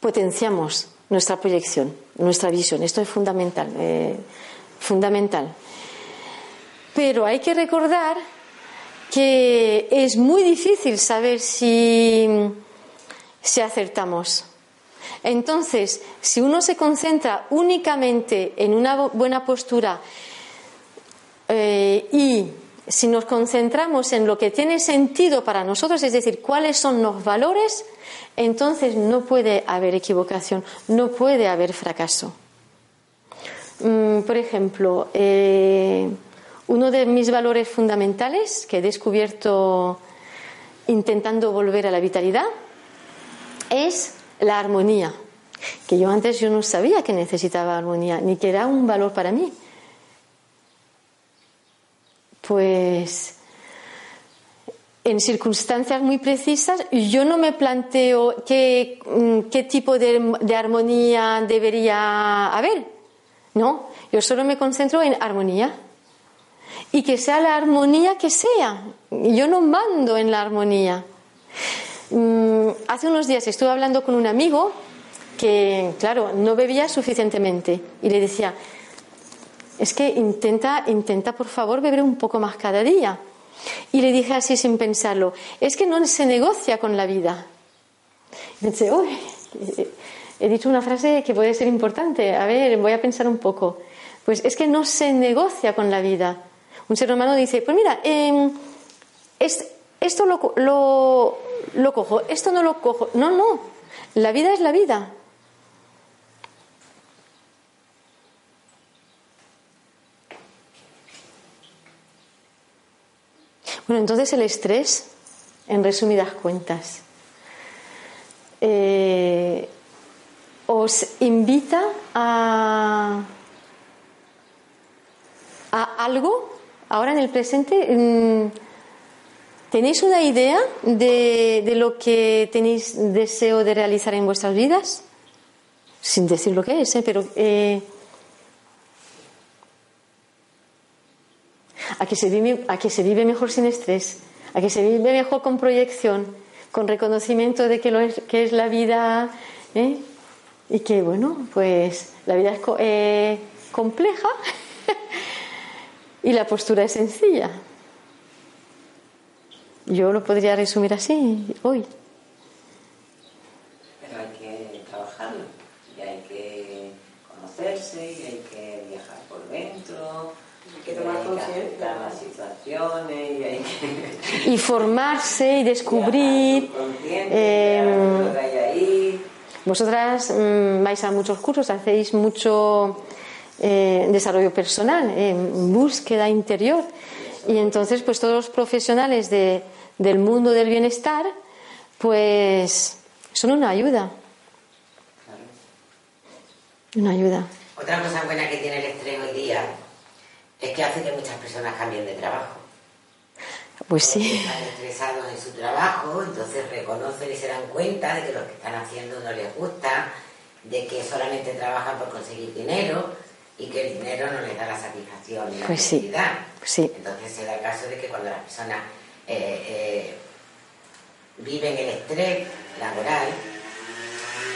potenciamos nuestra proyección, nuestra visión. Esto es fundamental, eh, fundamental. Pero hay que recordar que es muy difícil saber si, si acertamos. Entonces, si uno se concentra únicamente en una buena postura eh, y si nos concentramos en lo que tiene sentido para nosotros, es decir, cuáles son los valores, entonces no puede haber equivocación, no puede haber fracaso. Mm, por ejemplo, eh, uno de mis valores fundamentales que he descubierto intentando volver a la vitalidad es la armonía, que yo antes yo no sabía que necesitaba armonía, ni que era un valor para mí. Pues en circunstancias muy precisas, yo no me planteo qué, mm, qué tipo de, de, armonía debería haber. No, yo solo me concentro en armonía. Y que sea la armonía que sea. Yo no mando en la armonía. Mm, hace unos días estuve hablando con un amigo que, claro, no bebía suficientemente. Y le decía, es que intenta, intenta por favor beber un poco más cada día. Y le dije así sin pensarlo, es que no se negocia con la vida. Y pensé, uy, he dicho una frase que puede ser importante, a ver, voy a pensar un poco. Pues es que no se negocia con la vida. Un ser humano dice, pues mira, eh, es, esto lo, lo, lo cojo, esto no lo cojo. No, no, la vida es la vida. Bueno, entonces el estrés, en resumidas cuentas, eh, os invita a, a, algo, ahora en el presente, mm, ¿tenéis una idea de, de, lo que tenéis deseo de realizar en vuestras vidas? Sin decir lo que es, ¿eh? pero... Eh, a que se vive, a que se vive mejor sin estrés, a que se vive mejor con proyección, con reconocimiento de que, lo es, que es la vida ¿eh? y que, bueno, pues la vida es eh, compleja y la postura es sencilla. Yo lo podría resumir así hoy. Pero hay que trabajarlo y hay que conocerse y hay que viajar por dentro que tomar conciencia las situaciones y, hay que y formarse y descubrir. Eh, vosotras mmm, vais a muchos cursos, hacéis mucho eh, desarrollo personal, eh, búsqueda interior. Y entonces, pues todos los profesionales de, del mundo del bienestar, pues son una ayuda. Una ayuda. Otra cosa buena que tiene el estrés hoy día es que hace que muchas personas cambien de trabajo. Pues sí. Están estresados en su trabajo, entonces reconocen y se dan cuenta de que lo que están haciendo no les gusta, de que solamente trabajan por conseguir dinero y que el dinero no les da la satisfacción ni la pues felicidad. Sí. Entonces se da el caso de que cuando las personas eh, eh, viven el estrés laboral,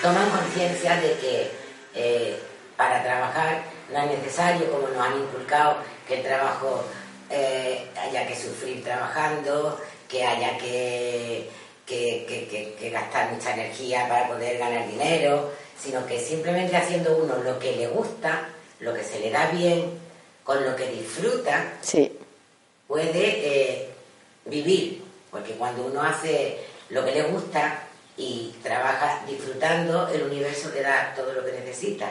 toman conciencia de que eh, para trabajar no es necesario, como nos han inculcado, que el trabajo haya que sufrir trabajando, que haya que, que, que, gastar mucha energía para poder ganar dinero, sino que simplemente haciendo uno lo que le gusta, lo que se le da bien, con lo que disfruta, sí. puede eh, vivir, porque cuando uno hace lo que le gusta y trabaja disfrutando, el universo te da todo lo que necesita.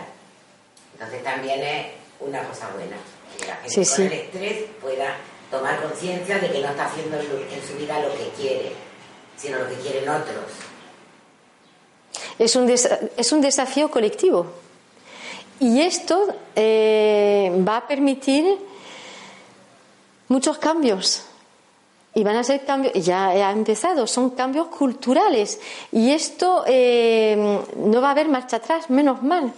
Entonces también es una cosa buena, que la gente con el estrés pueda tomar conciencia de que no está haciendo en su vida lo que quiere, sino lo que quieren otros. Es un, es un desafío colectivo. Y esto eh, va a permitir muchos cambios. Y van a ser cambios, ya ha empezado, son cambios culturales. Y esto eh, no va a haber marcha atrás, menos mal.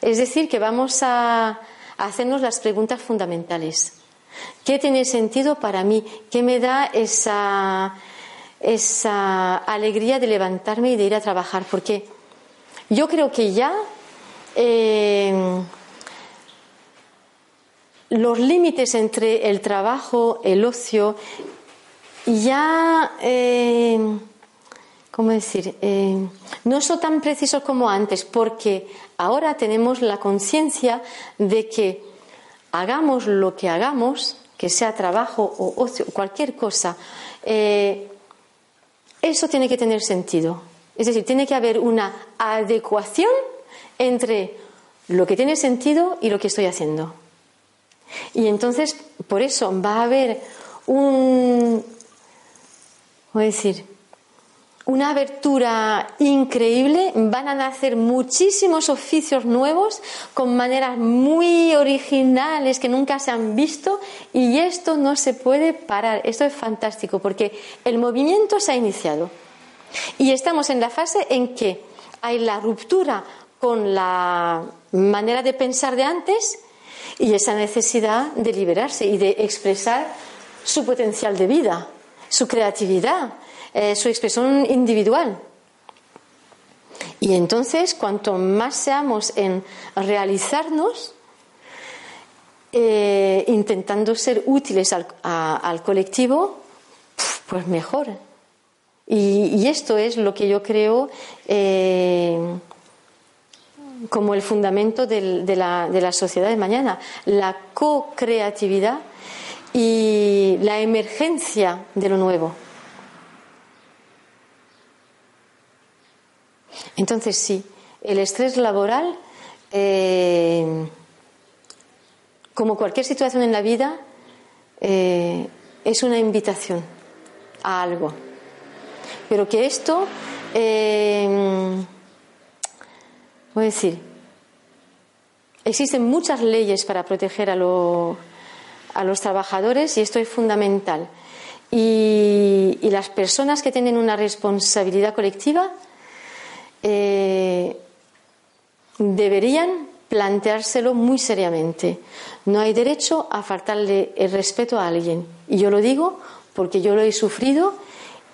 Es decir, que vamos a hacernos las preguntas fundamentales. ¿Qué tiene sentido para mí? ¿Qué me da esa, esa alegría de levantarme y de ir a trabajar? Porque yo creo que ya eh, los límites entre el trabajo, el ocio, ya, eh, ¿cómo decir? Eh, no son tan precisos como antes, porque ahora tenemos la conciencia de que hagamos lo que hagamos, que sea trabajo o ocio, cualquier cosa, eso tiene que tener sentido. Es decir, tiene que haber una adecuación entre lo que tiene sentido y lo que estoy haciendo. Y entonces, por eso va a haber un, voy a decir, una abertura increíble, van a nacer muchísimos oficios nuevos con maneras muy originales que nunca se han visto y esto no se puede parar. Esto es fantástico porque el movimiento se ha iniciado y estamos en la fase en que hay la ruptura con la manera de pensar de antes y esa necesidad de liberarse y de expresar su potencial de vida, su creatividad, eh, su expresión individual. Y entonces, cuanto más seamos en realizarnos, eh, intentando ser útiles al, colectivo, pues mejor. Y, esto es lo que yo creo eh, como el fundamento de, la, de la sociedad de mañana, la co-creatividad y la emergencia de lo nuevo. Entonces sí, el estrés laboral, eh, como cualquier situación en la vida, eh, es una invitación a algo. Pero que esto eh, Voy a decir, existen muchas leyes para proteger a, los trabajadores y esto es fundamental. Y, las personas que tienen una responsabilidad colectiva eh, deberían planteárselo muy seriamente. No hay derecho a faltarle el respeto a alguien. Y yo lo digo porque yo lo he sufrido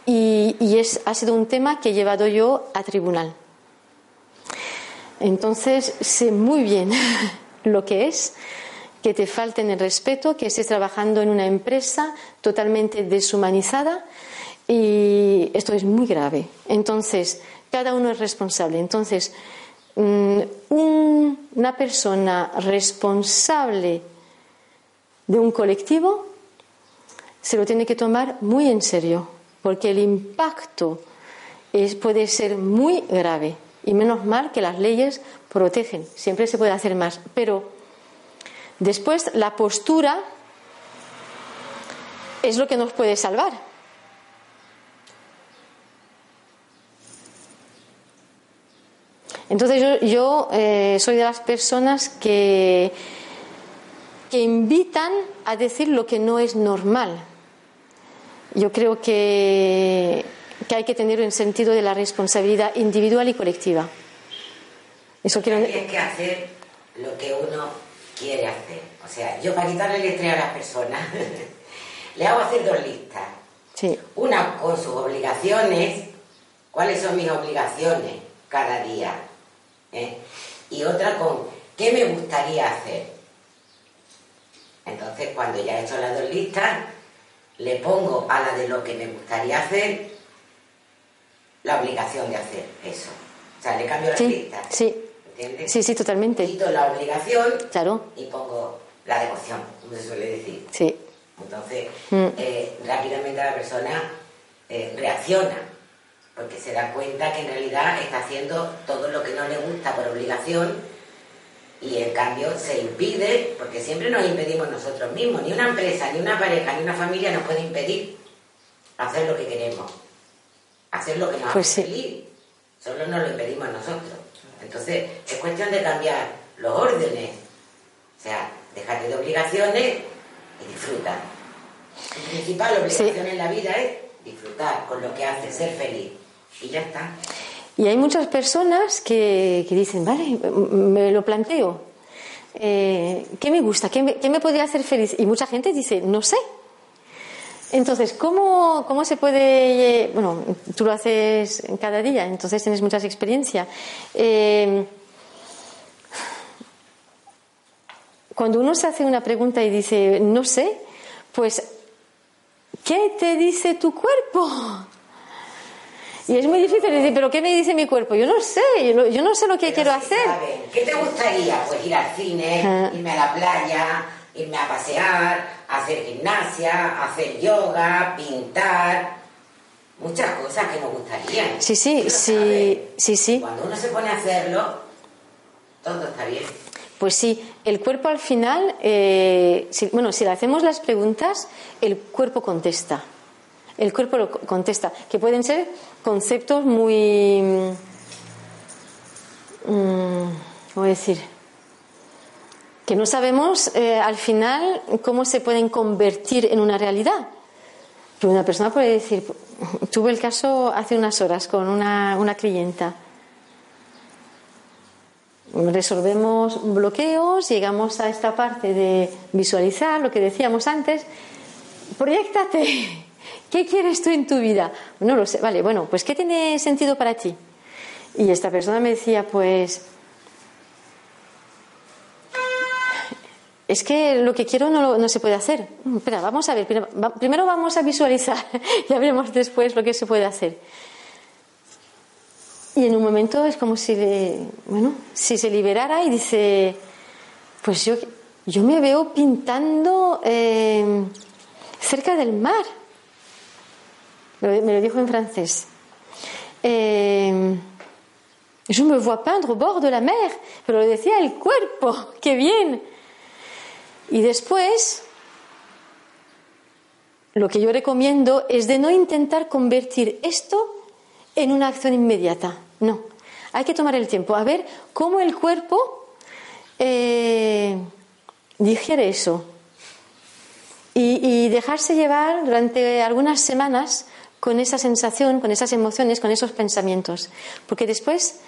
y, y es, ha sido un tema que he llevado yo a tribunal. Entonces sé muy bien lo que es que te falten el respeto, que estés trabajando en una empresa totalmente deshumanizada y esto es muy grave. Entonces, cada uno es responsable. Entonces, mm, una persona responsable de un colectivo se lo tiene que tomar muy en serio, porque el impacto puede ser muy grave. Y menos mal que las leyes protegen, siempre se puede hacer más. Pero después la postura es lo que nos puede salvar. Entonces yo, eh, soy de las personas que, que invitan a decir lo que no es normal. Yo creo que que hay que tener un sentido de la responsabilidad individual y colectiva. Eso quiero... Hay que hacer lo que uno quiere hacer. O sea, yo para quitarle el estrés a las personas, le hago hacer dos listas. Sí. Una con sus obligaciones, cuáles son mis obligaciones cada día. ¿Eh? Y otra con qué me gustaría hacer. Entonces, cuando ya he hecho las dos listas, le pongo a la de lo que me gustaría hacer la obligación de hacer eso. O sea, le cambio la sí, Sí. ¿Entiendes? Sí, sí, totalmente. Quito la obligación claro. y pongo la devoción, como se suele decir. Sí. Entonces, mm. eh, rápidamente la persona eh, reacciona, porque se da cuenta que en realidad está haciendo todo lo que no le gusta por obligación y en cambio se impide, porque siempre nos impedimos nosotros mismos, ni una empresa, ni una pareja, ni una familia nos puede impedir hacer lo que queremos, hacer lo que nos pues hace feliz, solo nos lo impedimos nosotros. Entonces, es cuestión de cambiar los órdenes, o sea, dejarte de obligaciones y disfrutar. La principal obligación en la vida es disfrutar con lo que hace, ser feliz. Y ya está. Y hay muchas personas que, dicen, vale, me lo planteo. Eh, ¿Qué me gusta? ¿Qué me, ¿Qué me podría hacer feliz? Y mucha gente dice, no sé. Entonces, ¿cómo, ¿cómo, se puede.? Bueno, tú lo haces cada día, entonces tienes mucha experiencia. Eh, cuando uno se hace una pregunta y dice, no sé, pues, ¿qué te dice tu cuerpo? Y es muy difícil decir, ¿pero qué me dice mi cuerpo? Yo no sé, yo no, sé lo que quiero hacer. ¿Qué te gustaría? Pues ir al cine, ah. irme a la playa, irme a pasear, hacer gimnasia, hacer yoga, pintar, muchas cosas que nos gustarían. Sí, sí, sí, sí, sí. Cuando uno se pone a hacerlo, todo está bien. Pues sí, el cuerpo al final, eh, bueno, si le hacemos las preguntas, el cuerpo contesta. El cuerpo lo contesta, que pueden ser conceptos muy, mm, ¿cómo decir? Que no sabemos eh, al final cómo se pueden convertir en una realidad. Pero una persona puede decir, tuve el caso hace unas horas con una, una clienta resolvemos bloqueos, llegamos a esta parte de visualizar, lo que decíamos antes, proyectate, ¿qué quieres tú en tu vida? No lo sé, vale, bueno, pues ¿qué tiene sentido para ti? Y esta persona me decía, pues, es que lo que quiero no, no se puede hacer. Espera, vamos a ver, primero vamos a visualizar, ya veremos después lo que se puede hacer. Y en un momento es como si, bueno, si se liberara y dice, pues yo, yo me veo pintando eh, cerca del mar. Me lo dijo en francés. Eh, je me vois peindre au bord de la mer, pero lo decía el cuerpo, qué bien. Y después, lo que yo recomiendo es de no intentar convertir esto en una acción inmediata. No, hay que tomar el tiempo a ver cómo el cuerpo eh, digiere eso y, dejarse llevar durante algunas semanas con esa sensación, con esas emociones, con esos pensamientos, porque después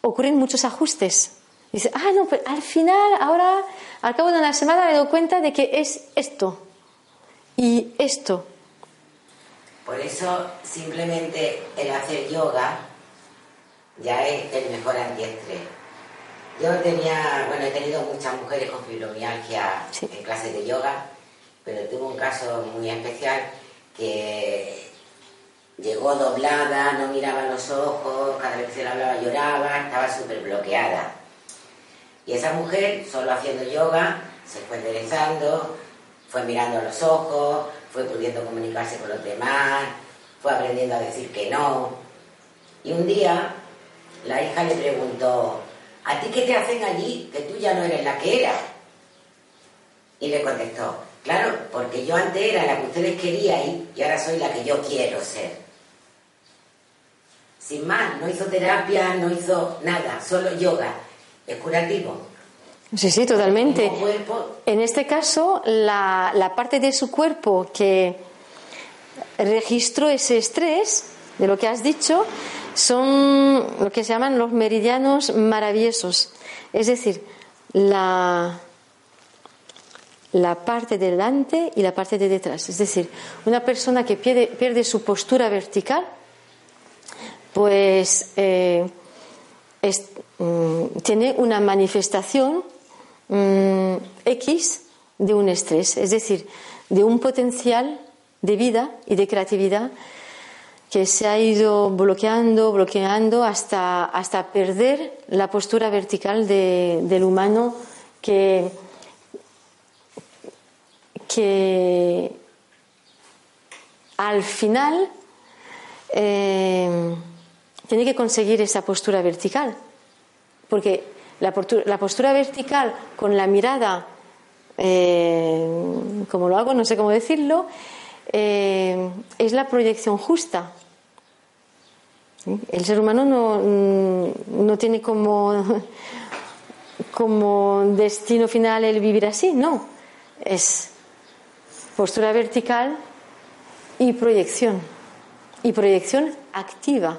ocurren muchos ajustes. Dice, ah, no, pero al final, ahora, al cabo de una semana me doy cuenta de que es esto y esto. Por eso, simplemente el hacer yoga ya es el mejor antiestrés. Yo tenía, bueno, he tenido muchas mujeres con fibromialgia en clases de yoga, pero tuve un caso muy especial que llegó doblada, no miraba los ojos, cada vez que se le hablaba lloraba, estaba súper bloqueada. Y esa mujer, solo haciendo yoga, se fue enderezando, fue mirando los ojos, fue pudiendo comunicarse con los demás, fue aprendiendo a decir que no. Y un día la hija le preguntó, ¿a ti qué te hacen allí que tú ya no eres la que eras? Y le contestó, claro, porque yo antes era la que ustedes querían y ahora soy la que yo quiero ser. Sin más, no hizo terapia, no hizo nada, solo yoga. Es curativo. Sí, sí, totalmente. En este caso, la, la parte de su cuerpo que registró ese estrés, de lo que has dicho, son lo que se llaman los meridianos maravillosos, es decir, la, la parte de delante y la parte de detrás. Es decir, una persona que pierde, pierde su postura vertical, pues eh, mm, tiene una manifestación mm, X de un estrés, es decir, de un potencial de vida y de creatividad que se ha ido bloqueando, bloqueando hasta, hasta perder la postura vertical del humano que, que al final eh, tiene que conseguir esa postura vertical. Porque la postura, vertical con la mirada, eh, como lo hago, no sé cómo decirlo, eh, es la proyección justa. El ser humano no, no tiene como, como destino final el vivir así, no. Es postura vertical y proyección. Y proyección activa.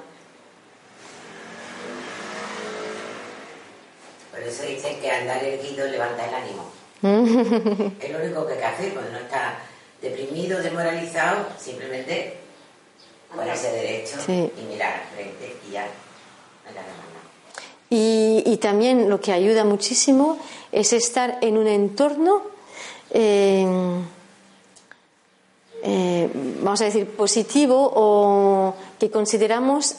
Por eso dicen que andar erguido levanta el ánimo. es lo único que hay que hacer cuando no está deprimido, desmoralizado, simplemente ponerse derecho y mirar al frente y ya y, y, también lo que ayuda muchísimo es estar en un entorno, eh, eh, vamos a decir, positivo o que consideramos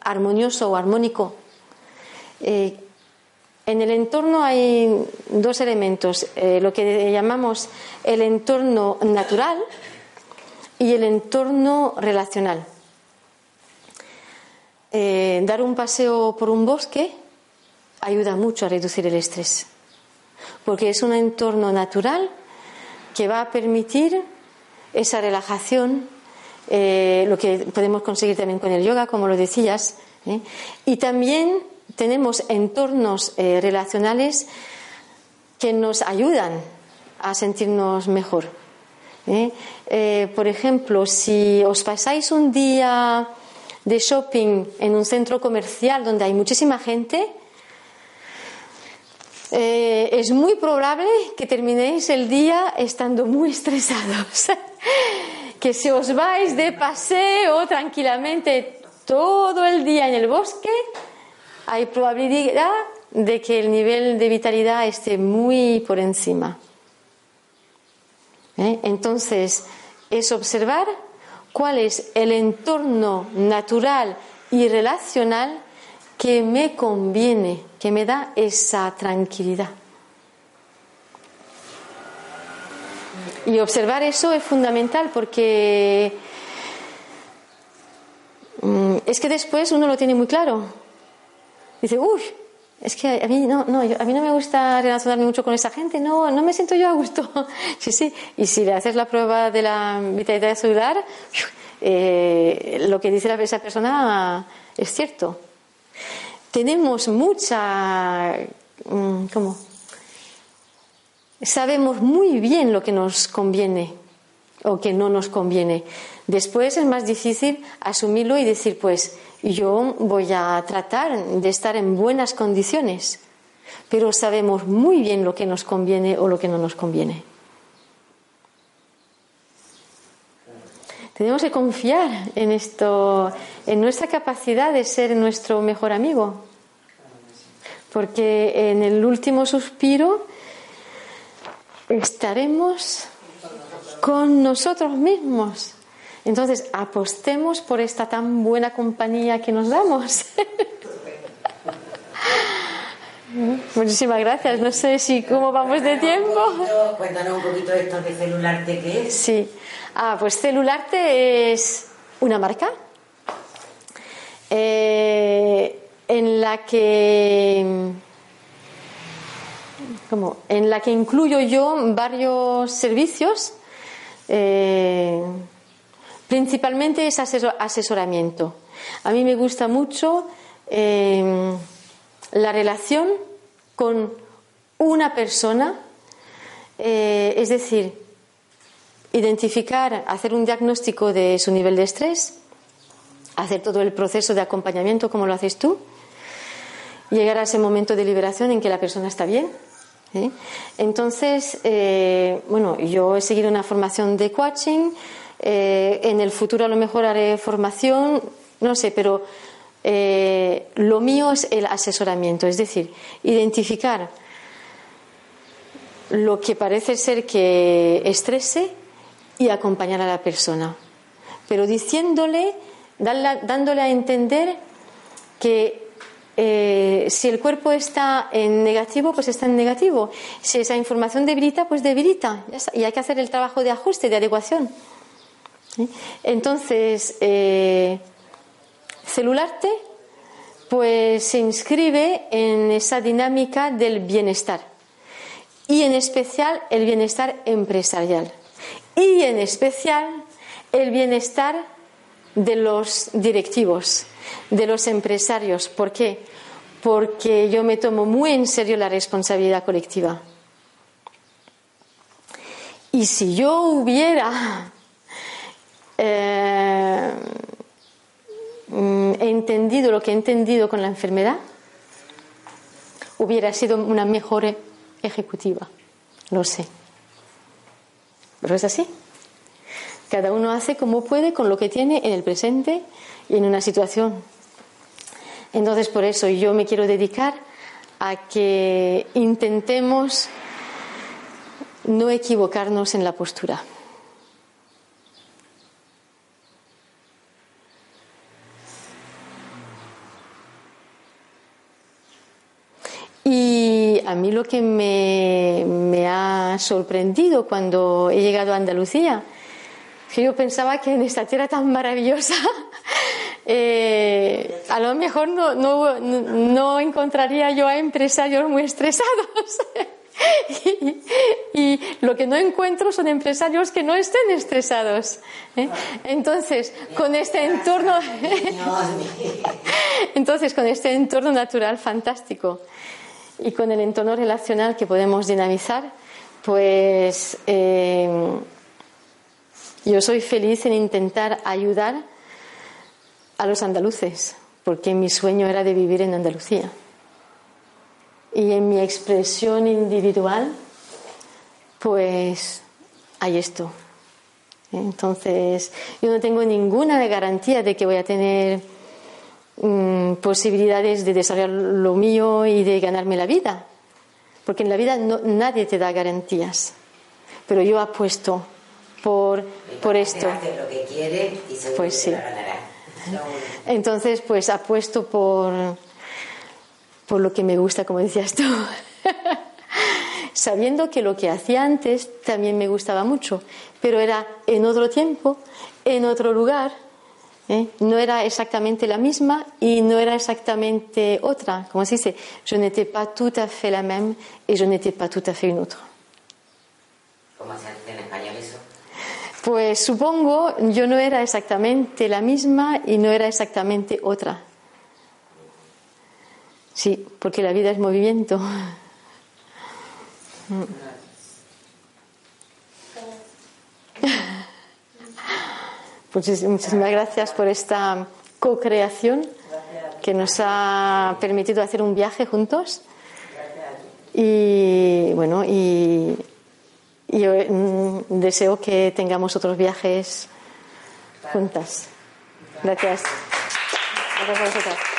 armonioso o armónico. Eh, en el entorno hay dos elementos, lo que llamamos el entorno natural y el entorno relacional. Eh, dar un paseo por un bosque ayuda mucho a reducir el estrés, porque es un entorno natural que va a permitir esa relajación, eh, lo que podemos conseguir también con el yoga, como lo decías, ¿eh? y también tenemos entornos relacionales que nos ayudan a sentirnos mejor. por ejemplo, si os pasáis un día de shopping en un centro comercial donde hay muchísima gente, eh, es muy probable que terminéis el día estando muy estresados. que si os vais de paseo tranquilamente todo el día en el bosque, hay probabilidad de que el nivel de vitalidad esté muy por encima. ¿Eh? Entonces, es observar cuál es el entorno natural y relacional que me conviene, que me da esa tranquilidad. Y observar eso es fundamental porque mm, es que después uno lo tiene muy claro. Dice, uy, es que a mí no, no, a mí no me gusta relacionarme mucho con esa gente, no, no me siento yo a gusto. sí, sí, y si le haces la prueba de la vitalidad celular, eh, lo que dice esa persona es cierto. Tenemos mucha, mm, ¿cómo? Sabemos muy bien lo que nos conviene o que no nos conviene. Después es más difícil asumirlo y decir, pues yo voy a tratar de estar en buenas condiciones, pero sabemos muy bien lo que nos conviene o lo que no nos conviene. Tenemos que confiar en esto, en nuestra capacidad de ser nuestro mejor amigo, porque en el último suspiro estaremos con nosotros mismos. Entonces, apostemos por esta tan buena compañía que nos damos. Muchísimas gracias. No sé si cómo vamos de tiempo. Cuéntanos un poquito esto de Celularte, ¿qué es? Sí. Ah, pues Celularte es una marca eh, en la que como en la que incluyo yo varios servicios eh, Principalmente es asesoramiento. A mí me gusta mucho em, la relación con una persona, eh, es decir, identificar, hacer un diagnóstico de su nivel de estrés, hacer todo el proceso de acompañamiento como lo haces tú, llegar a ese momento de liberación en que la persona está bien. Entonces, eh, bueno, yo he seguido una formación de coaching, eh, en el futuro a lo mejor haré formación, no sé, pero eh, lo mío es el asesoramiento, es decir, identificar lo que parece ser que estrese y acompañar a la persona, pero diciéndole, dándole a entender que eh, si el cuerpo está en negativo, pues está en negativo. Si esa información debilita, pues debilita. Y hay que hacer el trabajo de ajuste, de adecuación. Entonces, eh, celularte, pues se inscribe en esa dinámica del bienestar. Y en especial el bienestar empresarial. Y en especial el bienestar de los directivos de los empresarios. ¿Por qué? Porque yo me tomo muy en serio la responsabilidad colectiva. Y si yo hubiera eh, entendido lo que he entendido con la enfermedad, hubiera sido una mejor ejecutiva. Lo sé. Pero es así. Cada uno hace como puede con lo que tiene en el presente y en una situación. Entonces, por eso yo me quiero dedicar a que intentemos no equivocarnos en la postura. Y a mí lo que me, me, ha sorprendido cuando he llegado a Andalucía, que yo pensaba que en esta tierra tan maravillosa eh, a lo mejor no, no, no, encontraría yo a empresarios muy estresados. y, lo que no encuentro son empresarios que no estén estresados. ¿eh? Entonces, con este entorno, entonces con este entorno natural fantástico y con el entorno relacional que podemos dinamizar, pues eh, yo soy feliz en intentar ayudar a los andaluces, porque mi sueño era de vivir en Andalucía. Y en mi expresión individual, pues hay esto. Entonces, yo no tengo ninguna garantía de que voy a tener mm, posibilidades de desarrollar lo mío y de ganarme la vida. Porque en la vida nadie te da garantías. Pero yo apuesto por, por esto. lo que quiere y pues sí. Entonces, pues apuesto por, por lo que me gusta, como decías tú. Sabiendo que lo que hacía antes también me gustaba mucho, pero era en otro tiempo, en otro lugar. ¿Eh? No era exactamente la misma y no era exactamente otra. Como se dice, je n'étais pas tout à fait la même et je n'étais pas tout à fait une autre. ¿Cómo se hace en español eso? Pues supongo, yo no era exactamente la misma y no era exactamente otra. Sí, porque la vida es movimiento. muchísimas gracias por esta co-creación que nos ha permitido hacer un viaje juntos. Y bueno, y yo mm, deseo que tengamos otros viajes juntas. Gracias. Gracias a.